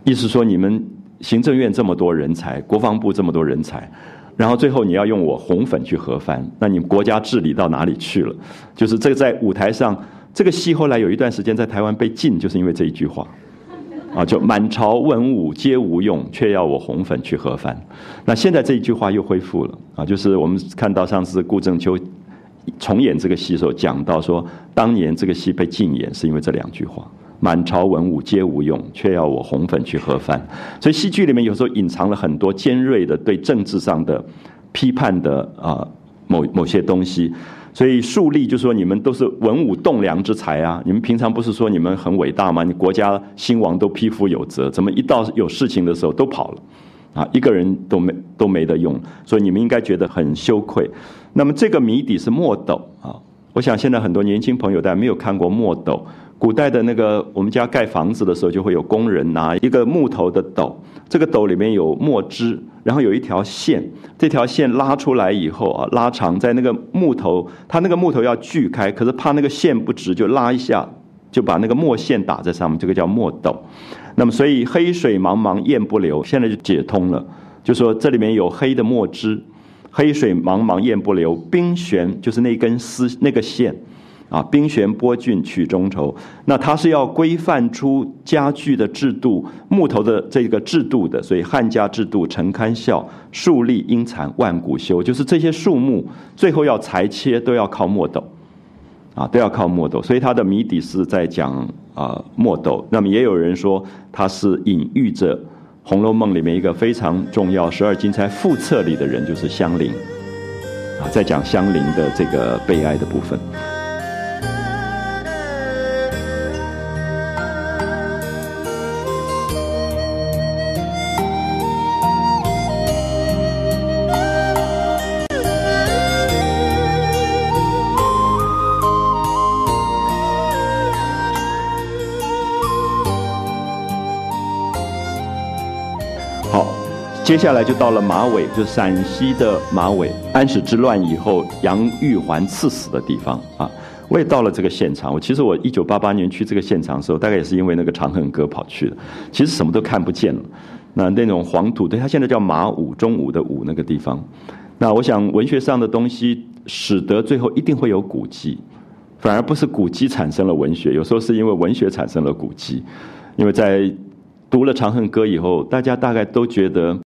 意思说你们。行政院这么多人才，国防部这么多人才，然后最后你要用我红粉去合翻，那你国家治理到哪里去了？就是这个在舞台上，这个戏后来有一段时间在台湾被禁，就是因为这一句话，啊，就满朝文武皆无用，却要我红粉去合翻。那现在这一句话又恢复了，啊，就是我们看到上次顾正秋重演这个戏的时候讲到说，当年这个戏被禁演是因为这两句话。满朝文武皆无用，却要我红粉去喝饭。所以戏剧里面有时候隐藏了很多尖锐的对政治上的批判的啊某某些东西。所以树立就说你们都是文武栋梁之才啊！你们平常不是说你们很伟大吗？你国家兴亡都匹夫有责，怎么一到有事情的时候都跑了？啊，一个人都没都没得用，所以你们应该觉得很羞愧。那么这个谜底是墨斗啊！我想现在很多年轻朋友大家没有看过墨斗。古代的那个，我们家盖房子的时候，就会有工人拿一个木头的斗，这个斗里面有墨汁，然后有一条线，这条线拉出来以后啊，拉长在那个木头，它那个木头要锯开，可是怕那个线不直，就拉一下，就把那个墨线打在上面，这个叫墨斗。那么，所以黑水茫茫雁不留，现在就解通了，就说这里面有黑的墨汁，黑水茫茫雁不留，冰悬就是那根丝那个线。啊，冰悬波峻曲中愁。那他是要规范出家具的制度、木头的这个制度的，所以汉家制度陈堪笑，树立阴残万古修。就是这些树木最后要裁切都要靠墨斗，啊，都要靠墨斗。所以他的谜底是在讲啊墨斗。那么也有人说他是隐喻着《红楼梦》里面一个非常重要十二金钗副册里的人，就是香菱，啊，在讲香菱的这个悲哀的部分。接下来就到了马尾，就陕西的马尾。安史之乱以后，杨玉环赐死的地方啊，我也到了这个现场。我其实我一九八八年去这个现场的时候，大概也是因为那个《长恨歌》跑去的。其实什么都看不见了，那那种黄土，对，它现在叫马武，中午的武那个地方。那我想文学上的东西，使得最后一定会有古迹，反而不是古迹产生了文学，有时候是因为文学产生了古迹。因为在读了《长恨歌》以后，大家大概都觉得。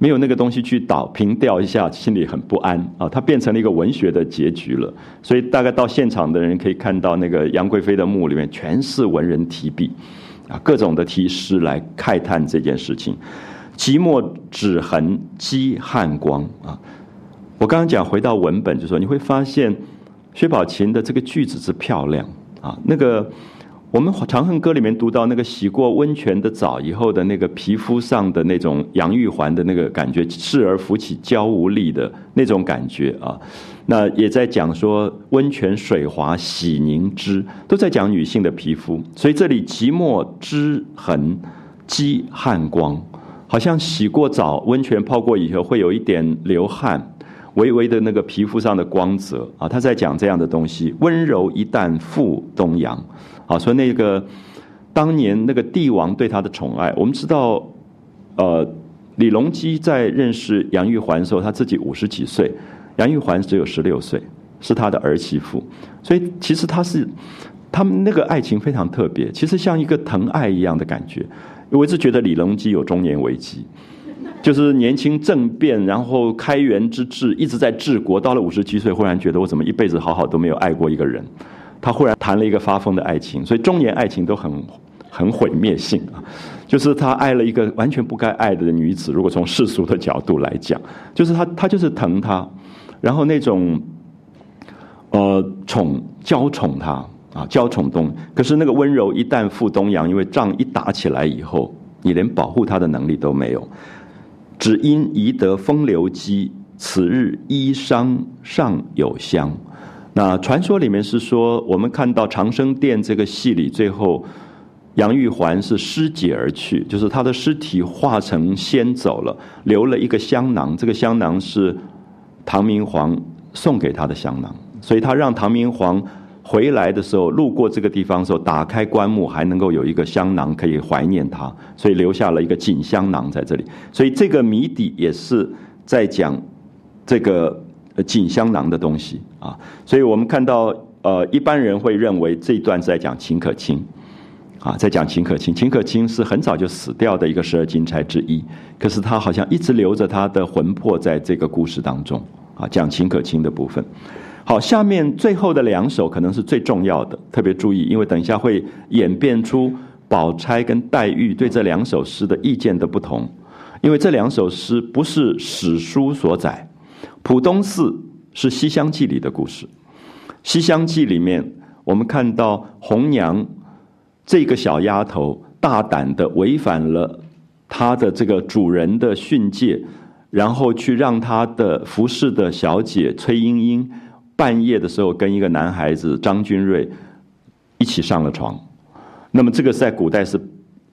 没有那个东西去倒平调一下，心里很不安啊！它变成了一个文学的结局了。所以大概到现场的人可以看到，那个杨贵妃的墓里面全是文人题笔，啊，各种的题诗来慨叹这件事情。寂寞指痕积汉光啊！我刚刚讲回到文本，就说你会发现薛宝琴的这个句子是漂亮啊。那个我们《长恨歌》里面读到那个洗过温泉的澡以后的那个皮肤上的那种杨玉环的那个感觉，侍而浮起娇无力的那种感觉啊，那也在讲说温泉水滑洗凝脂，都在讲女性的皮肤。所以这里即墨脂痕积汗光，好像洗过澡温泉泡过以后会有一点流汗，微微的那个皮肤上的光泽啊，他在讲这样的东西。温柔一旦赴东阳。啊，说那个当年那个帝王对他的宠爱，我们知道，呃，李隆基在认识杨玉环的时候，他自己五十几岁，杨玉环只有十六岁，是他的儿媳妇，所以其实他是他们那个爱情非常特别，其实像一个疼爱一样的感觉。我一直觉得李隆基有中年危机，就是年轻政变，然后开元之治一直在治国，到了五十七岁，忽然觉得我怎么一辈子好好都没有爱过一个人。他忽然谈了一个发疯的爱情，所以中年爱情都很很毁灭性啊！就是他爱了一个完全不该爱的女子。如果从世俗的角度来讲，就是他他就是疼她，然后那种呃宠娇宠她啊，娇宠东。可是那个温柔一旦赴东阳，因为仗一打起来以后，你连保护她的能力都没有。只因宜得风流机，此日衣裳尚有香。那传说里面是说，我们看到长生殿这个戏里，最后杨玉环是尸解而去，就是她的尸体化成仙走了，留了一个香囊。这个香囊是唐明皇送给她的香囊，所以他让唐明皇回来的时候路过这个地方的时候，打开棺木还能够有一个香囊可以怀念他，所以留下了一个锦香囊在这里。所以这个谜底也是在讲这个。锦香囊的东西啊，所以我们看到，呃，一般人会认为这一段是在讲秦可卿，啊，在讲秦可卿。秦可卿是很早就死掉的一个十二金钗之一，可是他好像一直留着他的魂魄在这个故事当中，啊，讲秦可卿的部分。好，下面最后的两首可能是最重要的，特别注意，因为等一下会演变出宝钗跟黛玉对这两首诗的意见的不同，因为这两首诗不是史书所载。浦东寺是《西厢记》里的故事，《西厢记》里面我们看到红娘这个小丫头大胆的违反了她的这个主人的训诫，然后去让她的服侍的小姐崔莺莺半夜的时候跟一个男孩子张君瑞一起上了床。那么这个在古代是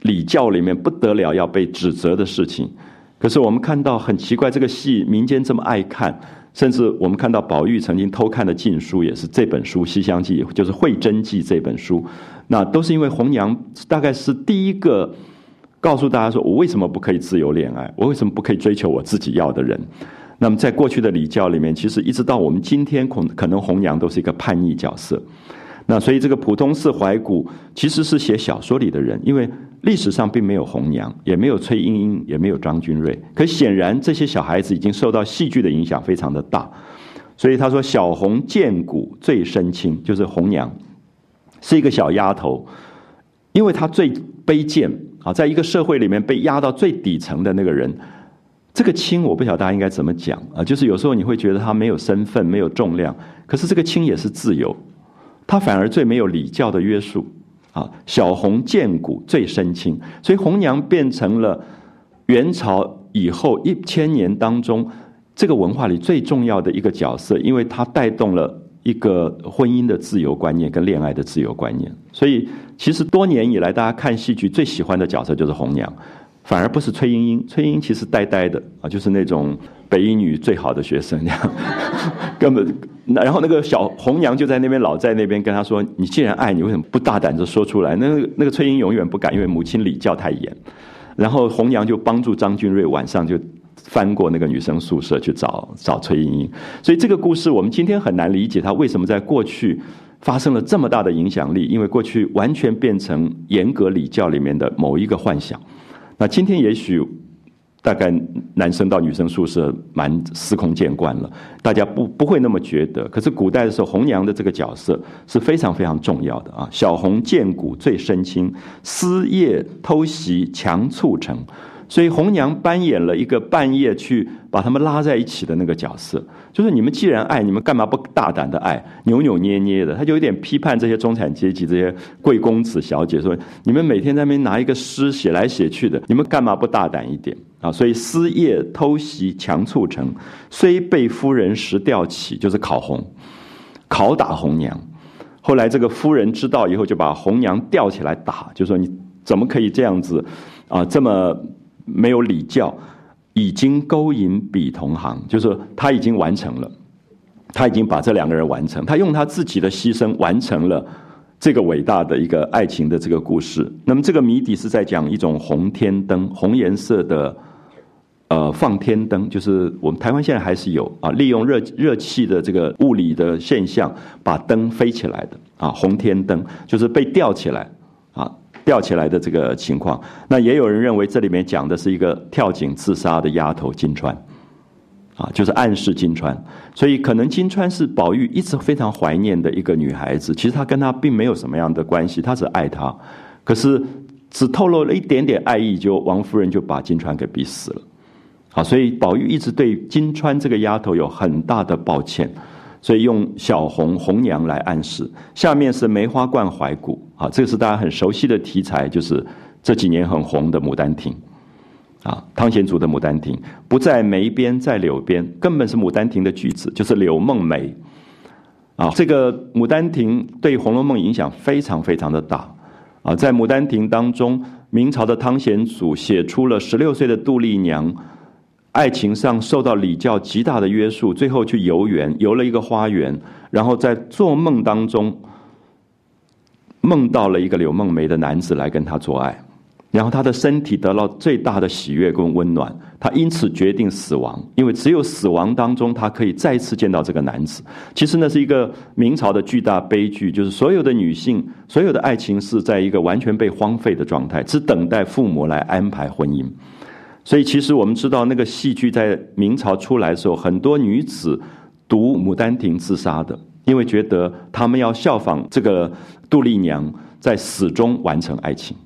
礼教里面不得了要被指责的事情。可是我们看到很奇怪，这个戏民间这么爱看，甚至我们看到宝玉曾经偷看的禁书也是这本书《西厢记》，就是《会真记》这本书。那都是因为红娘大概是第一个告诉大家说：“我为什么不可以自由恋爱？我为什么不可以追求我自己要的人？”那么在过去的礼教里面，其实一直到我们今天，可可能红娘都是一个叛逆角色。那所以这个普通寺怀古其实是写小说里的人，因为。历史上并没有红娘，也没有崔莺莺，也没有张君瑞。可显然，这些小孩子已经受到戏剧的影响非常的大。所以他说：“小红见骨最深情，就是红娘，是一个小丫头，因为她最卑贱啊，在一个社会里面被压到最底层的那个人。这个亲，我不晓得大家应该怎么讲啊。就是有时候你会觉得他没有身份，没有重量，可是这个亲也是自由，她反而最没有礼教的约束。”啊，小红见骨最深情，所以红娘变成了元朝以后一千年当中这个文化里最重要的一个角色，因为它带动了一个婚姻的自由观念跟恋爱的自由观念。所以，其实多年以来，大家看戏剧最喜欢的角色就是红娘。反而不是崔莺莺，崔莺莺其实呆呆的啊，就是那种北一女最好的学生那样，根本。然后那个小红娘就在那边老在那边跟他说：“你既然爱你，为什么不大胆的说出来？”那那个崔莺永远不敢，因为母亲礼教太严。然后红娘就帮助张君瑞晚上就翻过那个女生宿舍去找找崔莺莺。所以这个故事我们今天很难理解，他为什么在过去发生了这么大的影响力？因为过去完全变成严格礼教里面的某一个幻想。那今天也许大概男生到女生宿舍蛮司空见惯了，大家不不会那么觉得。可是古代的时候，红娘的这个角色是非常非常重要的啊。小红见骨最深情，思夜偷袭强促成。所以红娘扮演了一个半夜去把他们拉在一起的那个角色，就是你们既然爱，你们干嘛不大胆的爱，扭扭捏捏的？他就有点批判这些中产阶级、这些贵公子小姐，说你们每天在那边拿一个诗写来写去的，你们干嘛不大胆一点啊？所以私夜偷袭强促成，虽被夫人时吊起，就是烤红，拷打红娘。后来这个夫人知道以后，就把红娘吊起来打，就说你怎么可以这样子啊？这么没有礼教，已经勾引比同行，就是他已经完成了，他已经把这两个人完成，他用他自己的牺牲完成了这个伟大的一个爱情的这个故事。那么这个谜底是在讲一种红天灯，红颜色的。呃，放天灯就是我们台湾现在还是有啊，利用热热气的这个物理的现象，把灯飞起来的啊，红天灯就是被吊起来，吊起来的这个情况。那也有人认为这里面讲的是一个跳井自杀的丫头金川，啊，就是暗示金川。所以可能金川是宝玉一直非常怀念的一个女孩子，其实她跟她并没有什么样的关系，他只爱她，可是只透露了一点点爱意，就王夫人就把金川给逼死了。啊，所以宝玉一直对金钏这个丫头有很大的抱歉，所以用小红红娘来暗示。下面是梅花冠怀古，啊，这个是大家很熟悉的题材，就是这几年很红的《牡丹亭》，啊，汤显祖的《牡丹亭》，不在梅边，在柳边，根本是《牡丹亭》的句子，就是柳梦梅。啊，这个《牡丹亭》对《红楼梦》影响非常非常的大。啊，在《牡丹亭》当中，明朝的汤显祖写出了十六岁的杜丽娘。爱情上受到礼教极大的约束，最后去游园，游了一个花园，然后在做梦当中梦到了一个柳梦梅的男子来跟他做爱，然后他的身体得到最大的喜悦跟温暖，他因此决定死亡，因为只有死亡当中他可以再次见到这个男子。其实那是一个明朝的巨大悲剧，就是所有的女性，所有的爱情是在一个完全被荒废的状态，只等待父母来安排婚姻。所以，其实我们知道，那个戏剧在明朝出来的时候，很多女子读《牡丹亭》自杀的，因为觉得她们要效仿这个杜丽娘，在死中完成爱情。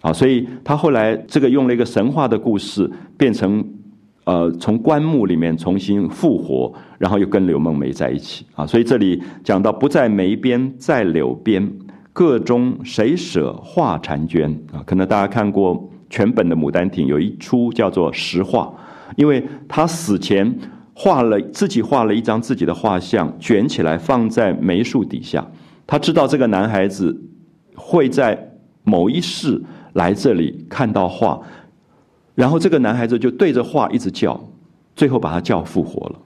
啊，所以她后来这个用了一个神话的故事，变成呃从棺木里面重新复活，然后又跟柳梦梅在一起。啊，所以这里讲到不在梅边，在柳边，个中谁舍画婵娟？啊，可能大家看过。全本的《牡丹亭》有一出叫做实画，因为他死前画了自己画了一张自己的画像，卷起来放在梅树底下。他知道这个男孩子会在某一世来这里看到画，然后这个男孩子就对着画一直叫，最后把他叫复活了。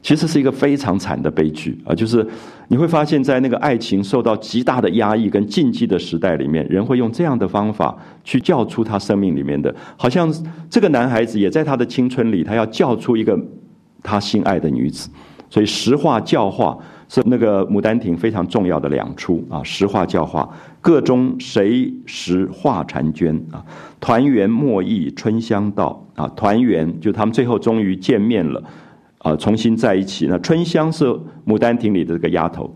其实是一个非常惨的悲剧啊！就是你会发现在那个爱情受到极大的压抑跟禁忌的时代里面，人会用这样的方法去叫出他生命里面的，好像这个男孩子也在他的青春里，他要叫出一个他心爱的女子。所以实话教化是那个《牡丹亭》非常重要的两出啊！实话教化，个中谁识画婵娟啊？团圆莫忆春香到啊！团圆就他们最后终于见面了。啊，重新在一起。那春香是《牡丹亭》里的这个丫头，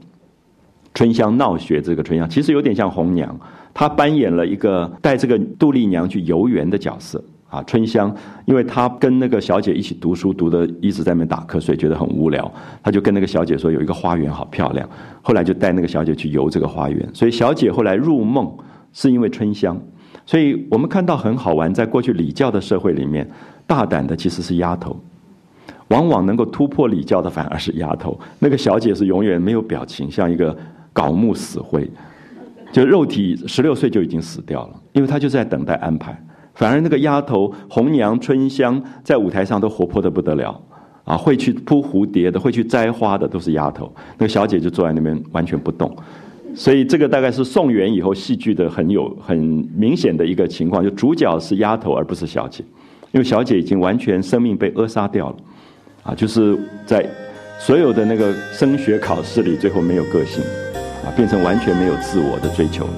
春香闹学这个春香，其实有点像红娘，她扮演了一个带这个杜丽娘去游园的角色。啊，春香，因为她跟那个小姐一起读书，读的一直在那边打瞌睡，觉得很无聊，她就跟那个小姐说有一个花园好漂亮，后来就带那个小姐去游这个花园。所以小姐后来入梦是因为春香。所以我们看到很好玩，在过去礼教的社会里面，大胆的其实是丫头。往往能够突破礼教的反而是丫头，那个小姐是永远没有表情，像一个槁木死灰，就肉体十六岁就已经死掉了，因为她就在等待安排。反而那个丫头红娘春香在舞台上都活泼的不得了，啊，会去扑蝴蝶的，会去摘花的都是丫头，那个小姐就坐在那边完全不动。所以这个大概是宋元以后戏剧的很有很明显的一个情况，就主角是丫头而不是小姐，因为小姐已经完全生命被扼杀掉了。啊，就是在所有的那个升学考试里，最后没有个性，啊，变成完全没有自我的追求。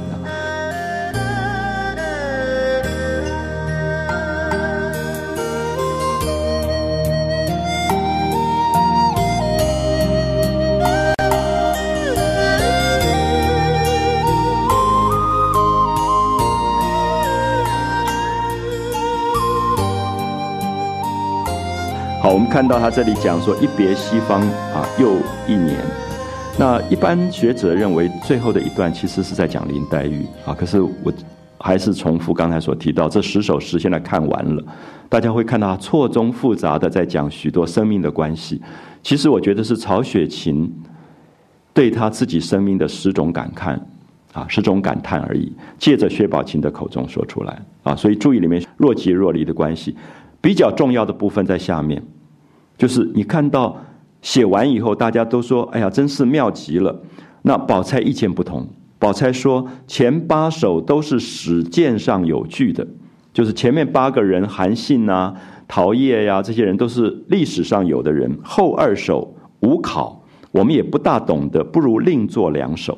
看到他这里讲说一别西方啊，又一年。那一般学者认为最后的一段其实是在讲林黛玉啊，可是我还是重复刚才所提到，这十首诗现在看完了，大家会看到错综复杂的在讲许多生命的关系。其实我觉得是曹雪芹对他自己生命的十种感慨啊，十种感叹而已，借着薛宝琴的口中说出来啊。所以注意里面若即若离的关系，比较重要的部分在下面。就是你看到写完以后，大家都说：“哎呀，真是妙极了。”那宝钗意见不同，宝钗说：“前八首都是史鉴上有据的，就是前面八个人，韩信呐、陶冶呀，这些人都是历史上有的人。后二首无考，我们也不大懂得，不如另作两首。”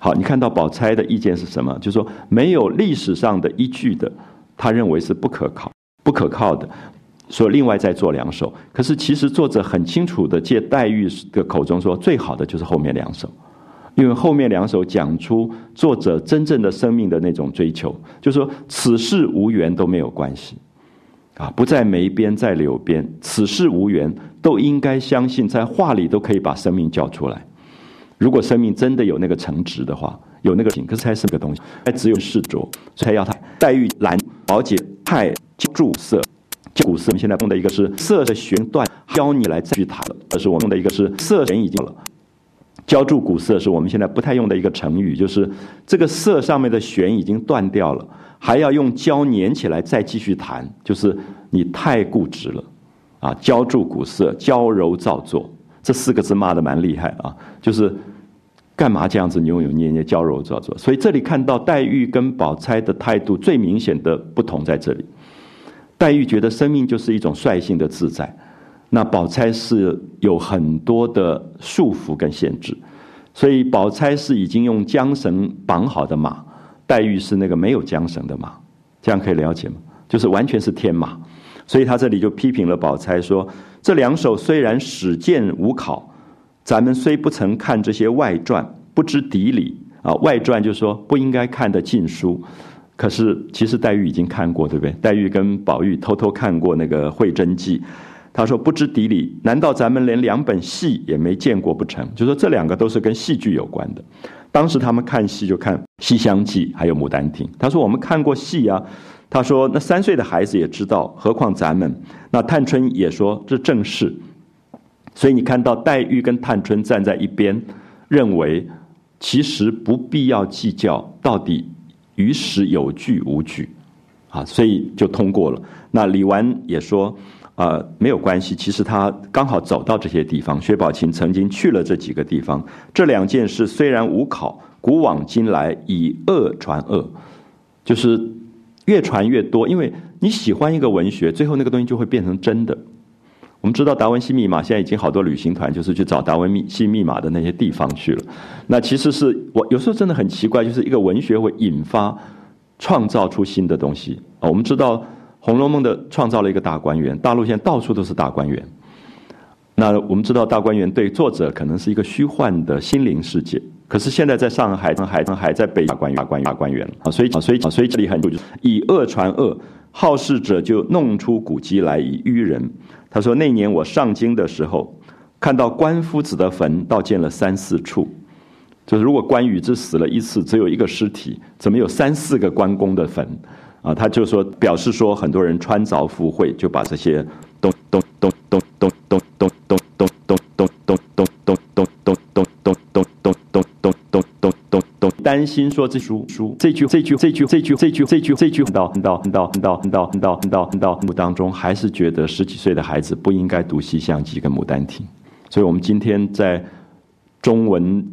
好，你看到宝钗的意见是什么？就是说没有历史上的依据的，他认为是不可靠、不可靠的。说另外再做两首，可是其实作者很清楚的借黛玉的口中说，最好的就是后面两首，因为后面两首讲出作者真正的生命的那种追求，就说此事无缘都没有关系，啊，不在梅边在柳边，此事无缘都应该相信，在画里都可以把生命叫出来。如果生命真的有那个成值的话，有那个景，可是才是个东西，还只有视着，才要他黛玉兰宝姐太注色。古色，我们现在用的一个是色的弦断，教你来再去弹。而是我们用的一个是色弦已经了。浇筑古色是我们现在不太用的一个成语，就是这个色上面的弦已经断掉了，还要用胶粘起来再继续弹，就是你太固执了啊！浇筑古色，娇柔造作，这四个字骂的蛮厉害啊！就是干嘛这样子扭扭捏捏、娇柔造作？所以这里看到黛玉跟宝钗的态度最明显的不同在这里。黛玉觉得生命就是一种率性的自在，那宝钗是有很多的束缚跟限制，所以宝钗是已经用缰绳绑好的马，黛玉是那个没有缰绳的马，这样可以了解吗？就是完全是天马，所以他这里就批评了宝钗说：这两首虽然史鉴无考，咱们虽不曾看这些外传，不知底里啊，外传就说不应该看的禁书。可是，其实黛玉已经看过，对不对？黛玉跟宝玉偷偷看过那个《会真记》，他说不知底里，难道咱们连两本戏也没见过不成？就说这两个都是跟戏剧有关的。当时他们看戏就看《西厢记》，还有《牡丹亭》。他说我们看过戏啊。他说那三岁的孩子也知道，何况咱们？那探春也说这正是。所以你看到黛玉跟探春站在一边，认为其实不必要计较到底。于时有据无据，啊，所以就通过了。那李纨也说，呃，没有关系。其实他刚好走到这些地方，薛宝琴曾经去了这几个地方。这两件事虽然无考，古往今来以恶传恶，就是越传越多。因为你喜欢一个文学，最后那个东西就会变成真的。我们知道达文西密码现在已经好多旅行团就是去找达文西密码的那些地方去了。那其实是我有时候真的很奇怪，就是一个文学会引发创造出新的东西啊。我们知道《红楼梦》的创造了一个大观园，大陆现在到处都是大观园。那我们知道大观园对作者可能是一个虚幻的心灵世界，可是现在在上海、上海、上海在北大观园、大观园、大观园啊，所以啊，所以啊，所以这里很就是以恶传恶，好事者就弄出古籍来以愚人。他说：“那年我上京的时候，看到关夫子的坟，倒建了三四处。就是如果关羽只死了一次，只有一个尸体，怎么有三四个关公的坟？啊，他就说表示说，很多人穿凿附会，就把这些东东东东东东东东担心说这书书这句这句这句这句这句这句这句到到到到到到到到墓当中，还是觉得十几岁的孩子不应该读《西厢记》跟《牡丹亭》，所以我们今天在中文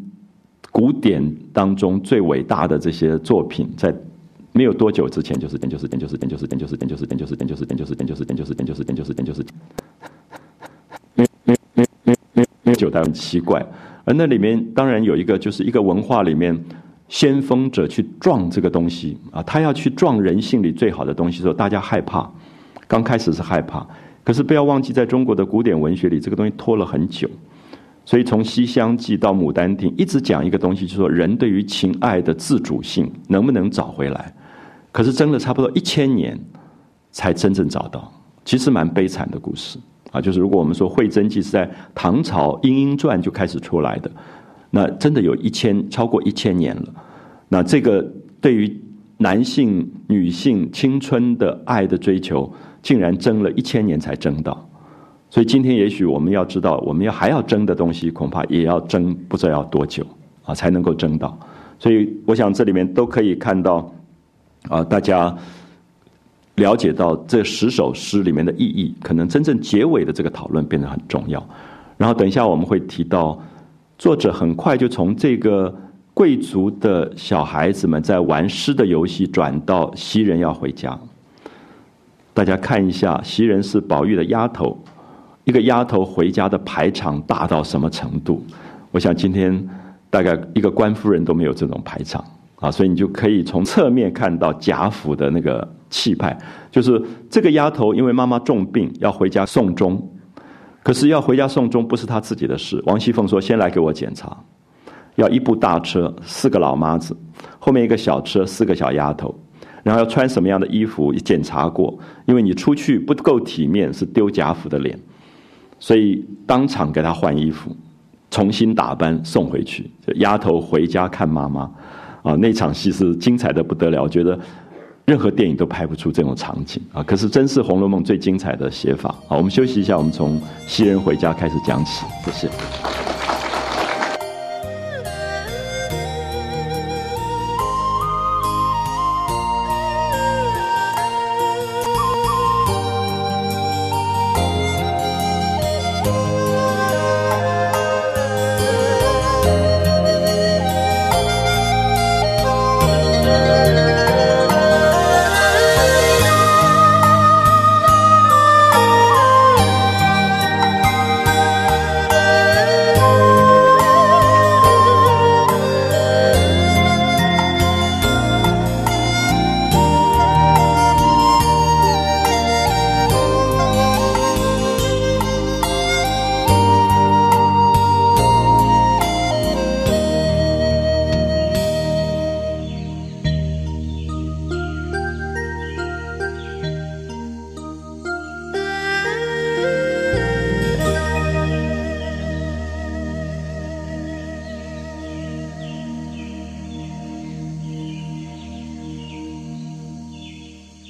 古典当中最伟大的这些作品，在没有多久之前就是点就是点就是点就是点就是点就是点就是点就是点就是点就是点就是就是就是就是就是就是就是就是没没没没没没久，但很奇怪。而那里面当然有一个，就是一个文化里面。先锋者去撞这个东西啊，他要去撞人性里最好的东西的时候，大家害怕。刚开始是害怕，可是不要忘记，在中国的古典文学里，这个东西拖了很久。所以从《西厢记》到《牡丹亭》，一直讲一个东西，就是说人对于情爱的自主性能不能找回来。可是争了差不多一千年，才真正找到。其实蛮悲惨的故事啊，就是如果我们说《会真记》是在唐朝《莺莺传》就开始出来的，那真的有一千超过一千年了。那这个对于男性、女性青春的爱的追求，竟然争了一千年才争到。所以今天也许我们要知道，我们要还要争的东西，恐怕也要争不知道要多久啊才能够争到。所以我想这里面都可以看到，啊，大家了解到这十首诗里面的意义，可能真正结尾的这个讨论变得很重要。然后等一下我们会提到，作者很快就从这个贵族的小孩子们在玩诗的游戏，转到袭人要回家。大家看一下，袭人是宝玉的丫头。一个丫头回家的排场大到什么程度？我想今天大概一个官夫人都没有这种排场啊，所以你就可以从侧面看到贾府的那个气派。就是这个丫头因为妈妈重病要回家送终，可是要回家送终不是他自己的事。王熙凤说：“先来给我检查，要一部大车，四个老妈子，后面一个小车，四个小丫头，然后要穿什么样的衣服检查过，因为你出去不够体面，是丢贾府的脸。”所以当场给她换衣服，重新打扮送回去。丫头回家看妈妈，啊，那场戏是精彩的不得了。我觉得任何电影都拍不出这种场景啊。可是真是《红楼梦》最精彩的写法。好，我们休息一下，我们从袭人回家开始讲起。谢谢。